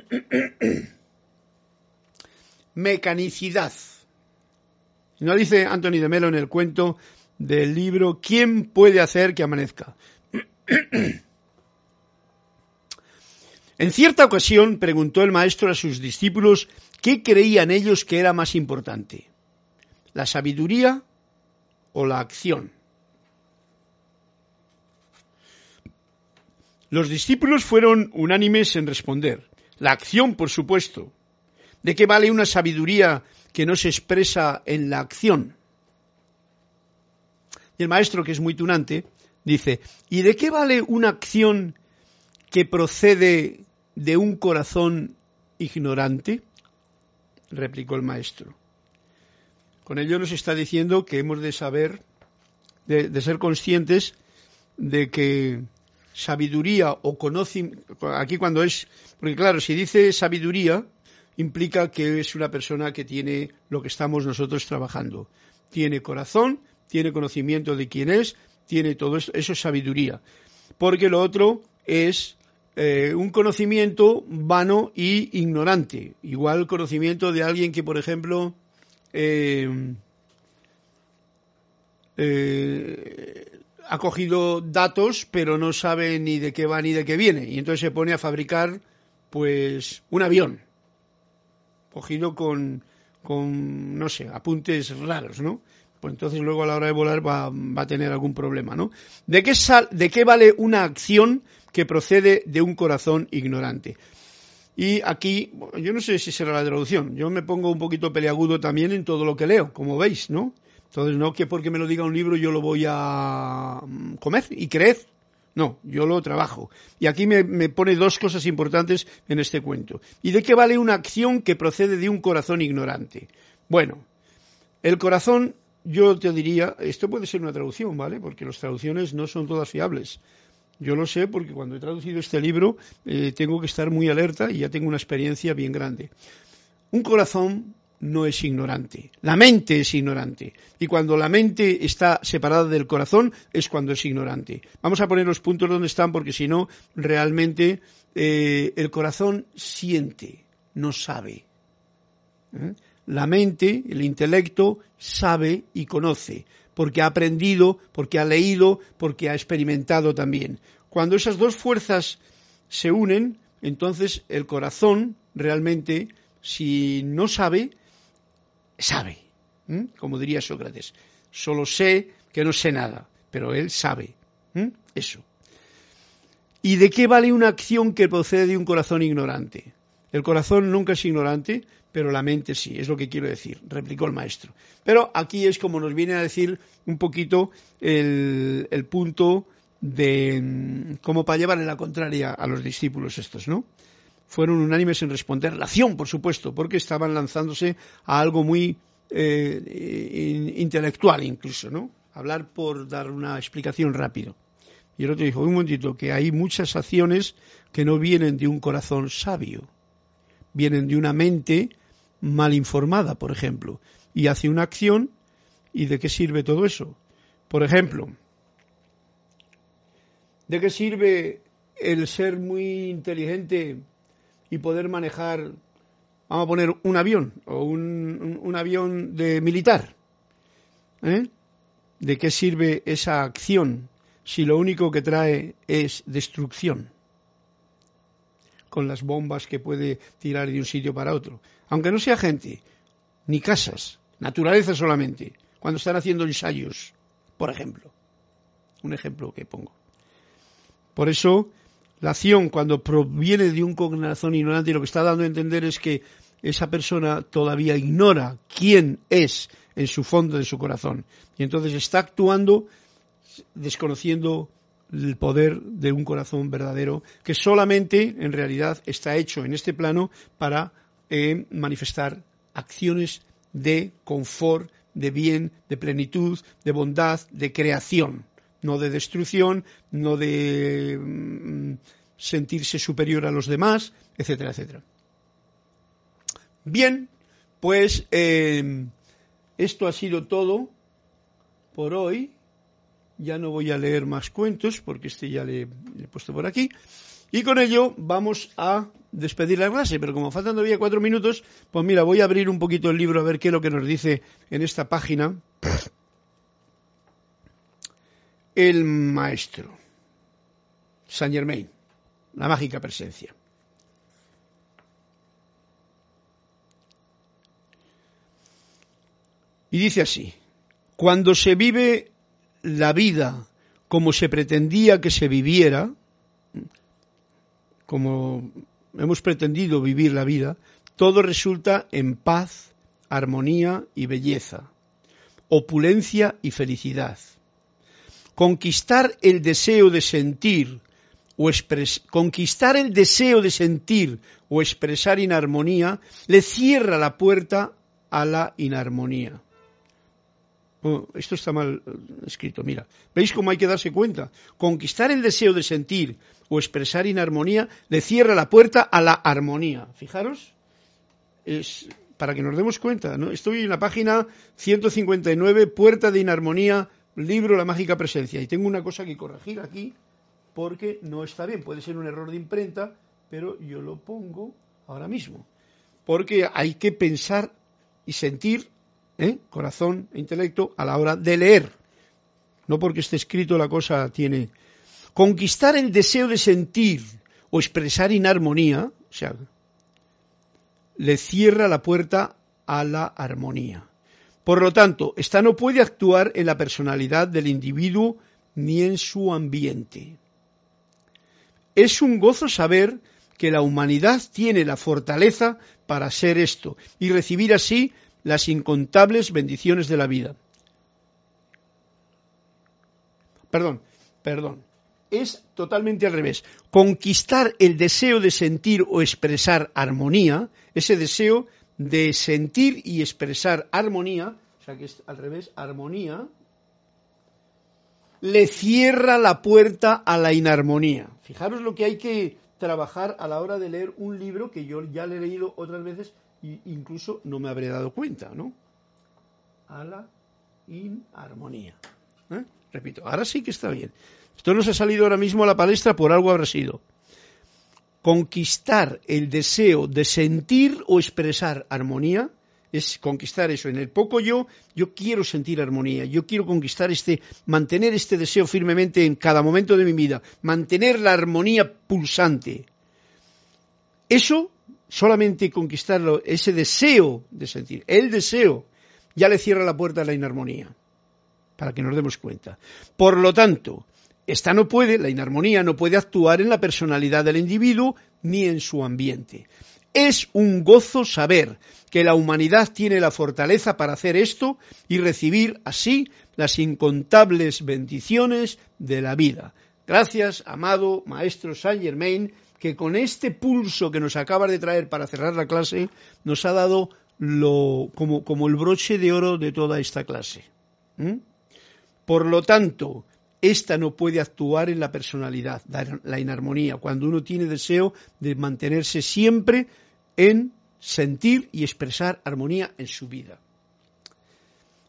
mecanicidad. No dice Anthony de Melo en el cuento del libro ¿Quién puede hacer que amanezca? En cierta ocasión preguntó el maestro a sus discípulos qué creían ellos que era más importante, la sabiduría o la acción. Los discípulos fueron unánimes en responder. La acción, por supuesto. ¿De qué vale una sabiduría que no se expresa en la acción? Y el maestro, que es muy tunante, dice, ¿y de qué vale una acción que procede de un corazón ignorante? replicó el maestro. Con ello nos está diciendo que hemos de saber, de, ser conscientes de que sabiduría o conocimiento, aquí cuando es, porque claro, si dice sabiduría, implica que es una persona que tiene lo que estamos nosotros trabajando. Tiene corazón, tiene conocimiento de quién es, tiene todo eso, eso es sabiduría. Porque lo otro es eh, un conocimiento vano y ignorante. Igual conocimiento de alguien que, por ejemplo, eh, eh, ha cogido datos, pero no sabe ni de qué va ni de qué viene. Y entonces se pone a fabricar, pues, un avión. Cogido con, con no sé, apuntes raros, ¿no? Pues entonces luego a la hora de volar va, va a tener algún problema, ¿no? ¿De qué, sal, ¿De qué vale una acción que procede de un corazón ignorante? Y aquí, yo no sé si será la traducción, yo me pongo un poquito peleagudo también en todo lo que leo, como veis, ¿no? Entonces, no que porque me lo diga un libro yo lo voy a mm, comer y creer. No, yo lo trabajo. Y aquí me, pone dos cosas importantes en este cuento. ¿Y de qué vale una acción que procede de un corazón ignorante? Bueno, el corazón, yo te diría, esto puede ser una traducción, ¿vale? Porque las traducciones no son todas fiables. Yo lo sé porque cuando he traducido este libro eh, tengo que estar muy alerta y ya tengo una experiencia bien grande. Un corazón no es ignorante, la mente es ignorante. Y cuando la mente está separada del corazón es cuando es ignorante. Vamos a poner los puntos donde están porque si no, realmente eh, el corazón siente, no sabe. ¿Eh? La mente, el intelecto, sabe y conoce, porque ha aprendido, porque ha leído, porque ha experimentado también. Cuando esas dos fuerzas se unen, entonces el corazón realmente, si no sabe, sabe, como diría Sócrates. Solo sé que no sé nada, pero él sabe. Eso. ¿Y de qué vale una acción que procede de un corazón ignorante? El corazón nunca es ignorante, pero la mente sí, es lo que quiero decir, replicó el maestro. Pero aquí es como nos viene a decir un poquito el, el punto de mm, como para llevarle la contraria a los discípulos estos, ¿no? Fueron unánimes en responder la acción, por supuesto, porque estaban lanzándose a algo muy eh, intelectual incluso, ¿no? Hablar por dar una explicación rápido. Y el otro dijo, un momentito, que hay muchas acciones que no vienen de un corazón sabio, vienen de una mente mal informada, por ejemplo, y hace una acción y de qué sirve todo eso. Por ejemplo, ¿de qué sirve el ser muy inteligente y poder manejar, vamos a poner un avión o un, avión de militar? ¿Eh? ¿De qué sirve esa acción si lo único que trae es destrucción? con las bombas que puede tirar de un sitio para otro. Aunque no sea gente, ni casas, naturaleza solamente, cuando están haciendo ensayos, por ejemplo. Un ejemplo que pongo. Por eso, la acción, cuando proviene de un corazón ignorante, lo que está dando a entender es que esa persona todavía ignora quién es en su fondo de su corazón. Y entonces está actuando desconociendo el poder de un corazón verdadero que solamente en realidad está hecho en este plano para manifestar acciones de confort, de bien, de plenitud, de bondad, de creación, no de destrucción, no de mm, sentirse superior a los demás, etcétera, etcétera. Bien, pues eh, esto ha sido todo por hoy ya no voy a leer más cuentos porque este ya le, he puesto por aquí. Y con ello vamos a despedir la clase, pero como faltan todavía cuatro minutos, pues mira, voy a abrir un poquito el libro a ver qué es lo que nos dice en esta página el maestro, Saint Germain, la mágica presencia. Y dice así, cuando se vive la vida como se pretendía que se viviera, como hemos pretendido vivir la vida, todo resulta en paz, armonía y belleza, opulencia y felicidad. Conquistar el deseo de sentir o conquistar el deseo de sentir o expresar inarmonía le cierra la puerta a la inarmonía. Esto está mal eh, escrito, mira. ¿Veis cómo hay que darse cuenta? Conquistar el deseo de sentir o expresar inarmonía le cierra la puerta a la armonía. Fijaros, es para que nos demos cuenta. ¿no? Estoy en la página 159, Puerta de Inarmonía, libro La Mágica Presencia. Y tengo una cosa que corregir aquí porque no está bien. Puede ser un error de imprenta, pero yo lo pongo ahora mismo. Porque hay que pensar y sentir ¿eh? corazón e intelecto a la hora de leer. No porque esté escrito la cosa tiene. Conquistar el deseo de sentir o expresar inarmonía, o sea, le cierra la puerta a la armonía. Por lo tanto, esta no puede actuar en la personalidad del individuo ni en su ambiente. Es un gozo saber que la humanidad tiene la fortaleza para ser esto y recibir así las incontables bendiciones de la vida. Perdón, perdón. Es totalmente al revés. Conquistar el deseo de sentir o expresar armonía, ese deseo de sentir y expresar armonía, o sea que es al revés, armonía, le cierra la puerta a la inarmonía. Fijaros lo que hay que trabajar a la hora de leer un libro que yo ya le he leído otras veces e incluso no me habré dado cuenta, ¿no? A la inarmonía. ¿Eh? Repito, ahora sí que está bien. Esto nos ha salido ahora mismo a la palestra, por algo habrá sido. Conquistar el deseo de sentir o expresar armonía es conquistar eso. En el poco yo, yo quiero sentir armonía, yo quiero conquistar este, mantener este deseo firmemente en cada momento de mi vida, mantener la armonía pulsante. Eso, solamente conquistarlo, ese deseo de sentir, el deseo, ya le cierra la puerta a la inarmonía, para que nos demos cuenta. Por lo tanto, esta no puede, la inarmonía no puede actuar en la personalidad del individuo ni en su ambiente. Es un gozo saber que la humanidad tiene la fortaleza para hacer esto y recibir así las incontables bendiciones de la vida. Gracias, amado maestro Saint Germain, que con este pulso que nos acaba de traer para cerrar la clase, nos ha dado lo, como, como el broche de oro de toda esta clase. ¿Mm? Por lo tanto, esta no puede actuar en la personalidad, la inarmonía, cuando uno tiene deseo de mantenerse siempre en sentir y expresar armonía en su vida.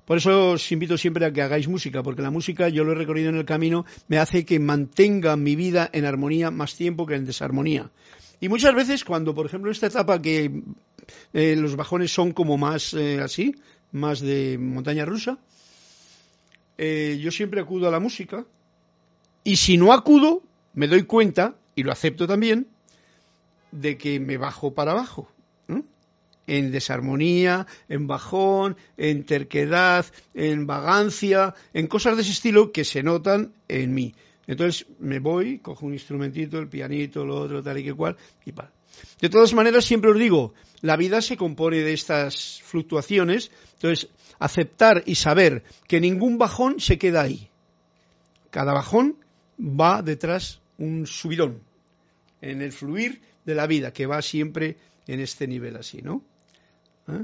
Por eso os invito siempre a que hagáis música, porque la música, yo lo he recorrido en el camino, me hace que mantenga mi vida en armonía más tiempo que en desarmonía. Y muchas veces cuando, por ejemplo, esta etapa que eh, los bajones son como más eh, así, más de montaña rusa, eh, yo siempre acudo a la música y si no acudo, me doy cuenta, y lo acepto también, de que me bajo para abajo. En desarmonía, en bajón, en terquedad, en vagancia, en cosas de ese estilo que se notan en mí. Entonces me voy, cojo un instrumentito, el pianito, lo otro, tal y que cual, y pa. De todas maneras, siempre os digo, la vida se compone de estas fluctuaciones, entonces aceptar y saber que ningún bajón se queda ahí. Cada bajón va detrás un subidón en el fluir de la vida, que va siempre en este nivel así, ¿no? ¿Eh?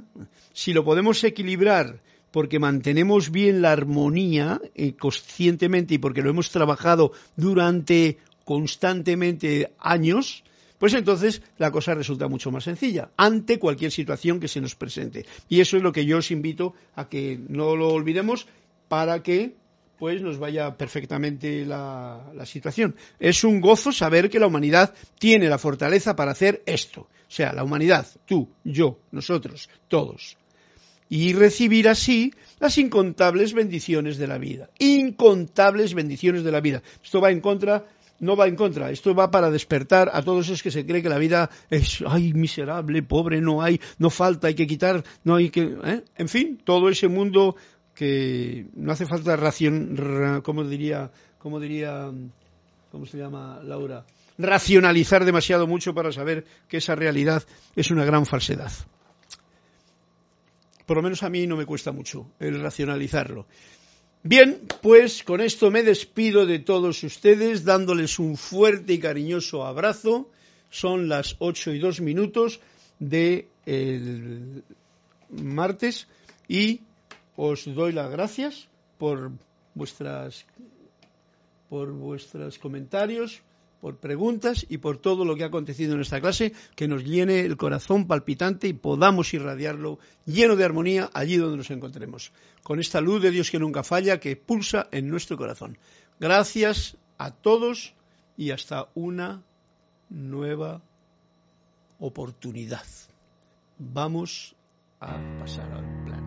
Si lo podemos equilibrar porque mantenemos bien la armonía eh, conscientemente y porque lo hemos trabajado durante constantemente años, pues entonces la cosa resulta mucho más sencilla ante cualquier situación que se nos presente. Y eso es lo que yo os invito a que no lo olvidemos para que pues nos vaya perfectamente la, la, situación. Es un gozo saber que la humanidad tiene la fortaleza para hacer esto. O sea, la humanidad, tú, yo, nosotros, todos. Y recibir así las incontables bendiciones de la vida. Incontables bendiciones de la vida. Esto va en contra no va en contra, esto va para despertar a todos esos que se cree que la vida es, ay, miserable, pobre, no hay, no falta, hay que quitar, no hay que, ¿eh? en fin, todo ese mundo que no hace falta ración, como diría, como diría, ¿cómo se llama Laura? Racionalizar demasiado mucho para saber que esa realidad es una gran falsedad. Por lo menos a mí no me cuesta mucho el racionalizarlo. Bien, pues con esto me despido de todos ustedes dándoles un fuerte y cariñoso abrazo. Son las ocho y dos minutos de martes y os doy las gracias por vuestras por vuestros comentarios, por preguntas y por todo lo que ha acontecido en esta clase, que nos llene el corazón palpitante y podamos irradiarlo lleno de armonía allí donde nos encontremos, con esta luz de Dios que nunca falla, que pulsa en nuestro corazón. Gracias a todos y hasta una nueva oportunidad. Vamos a pasar al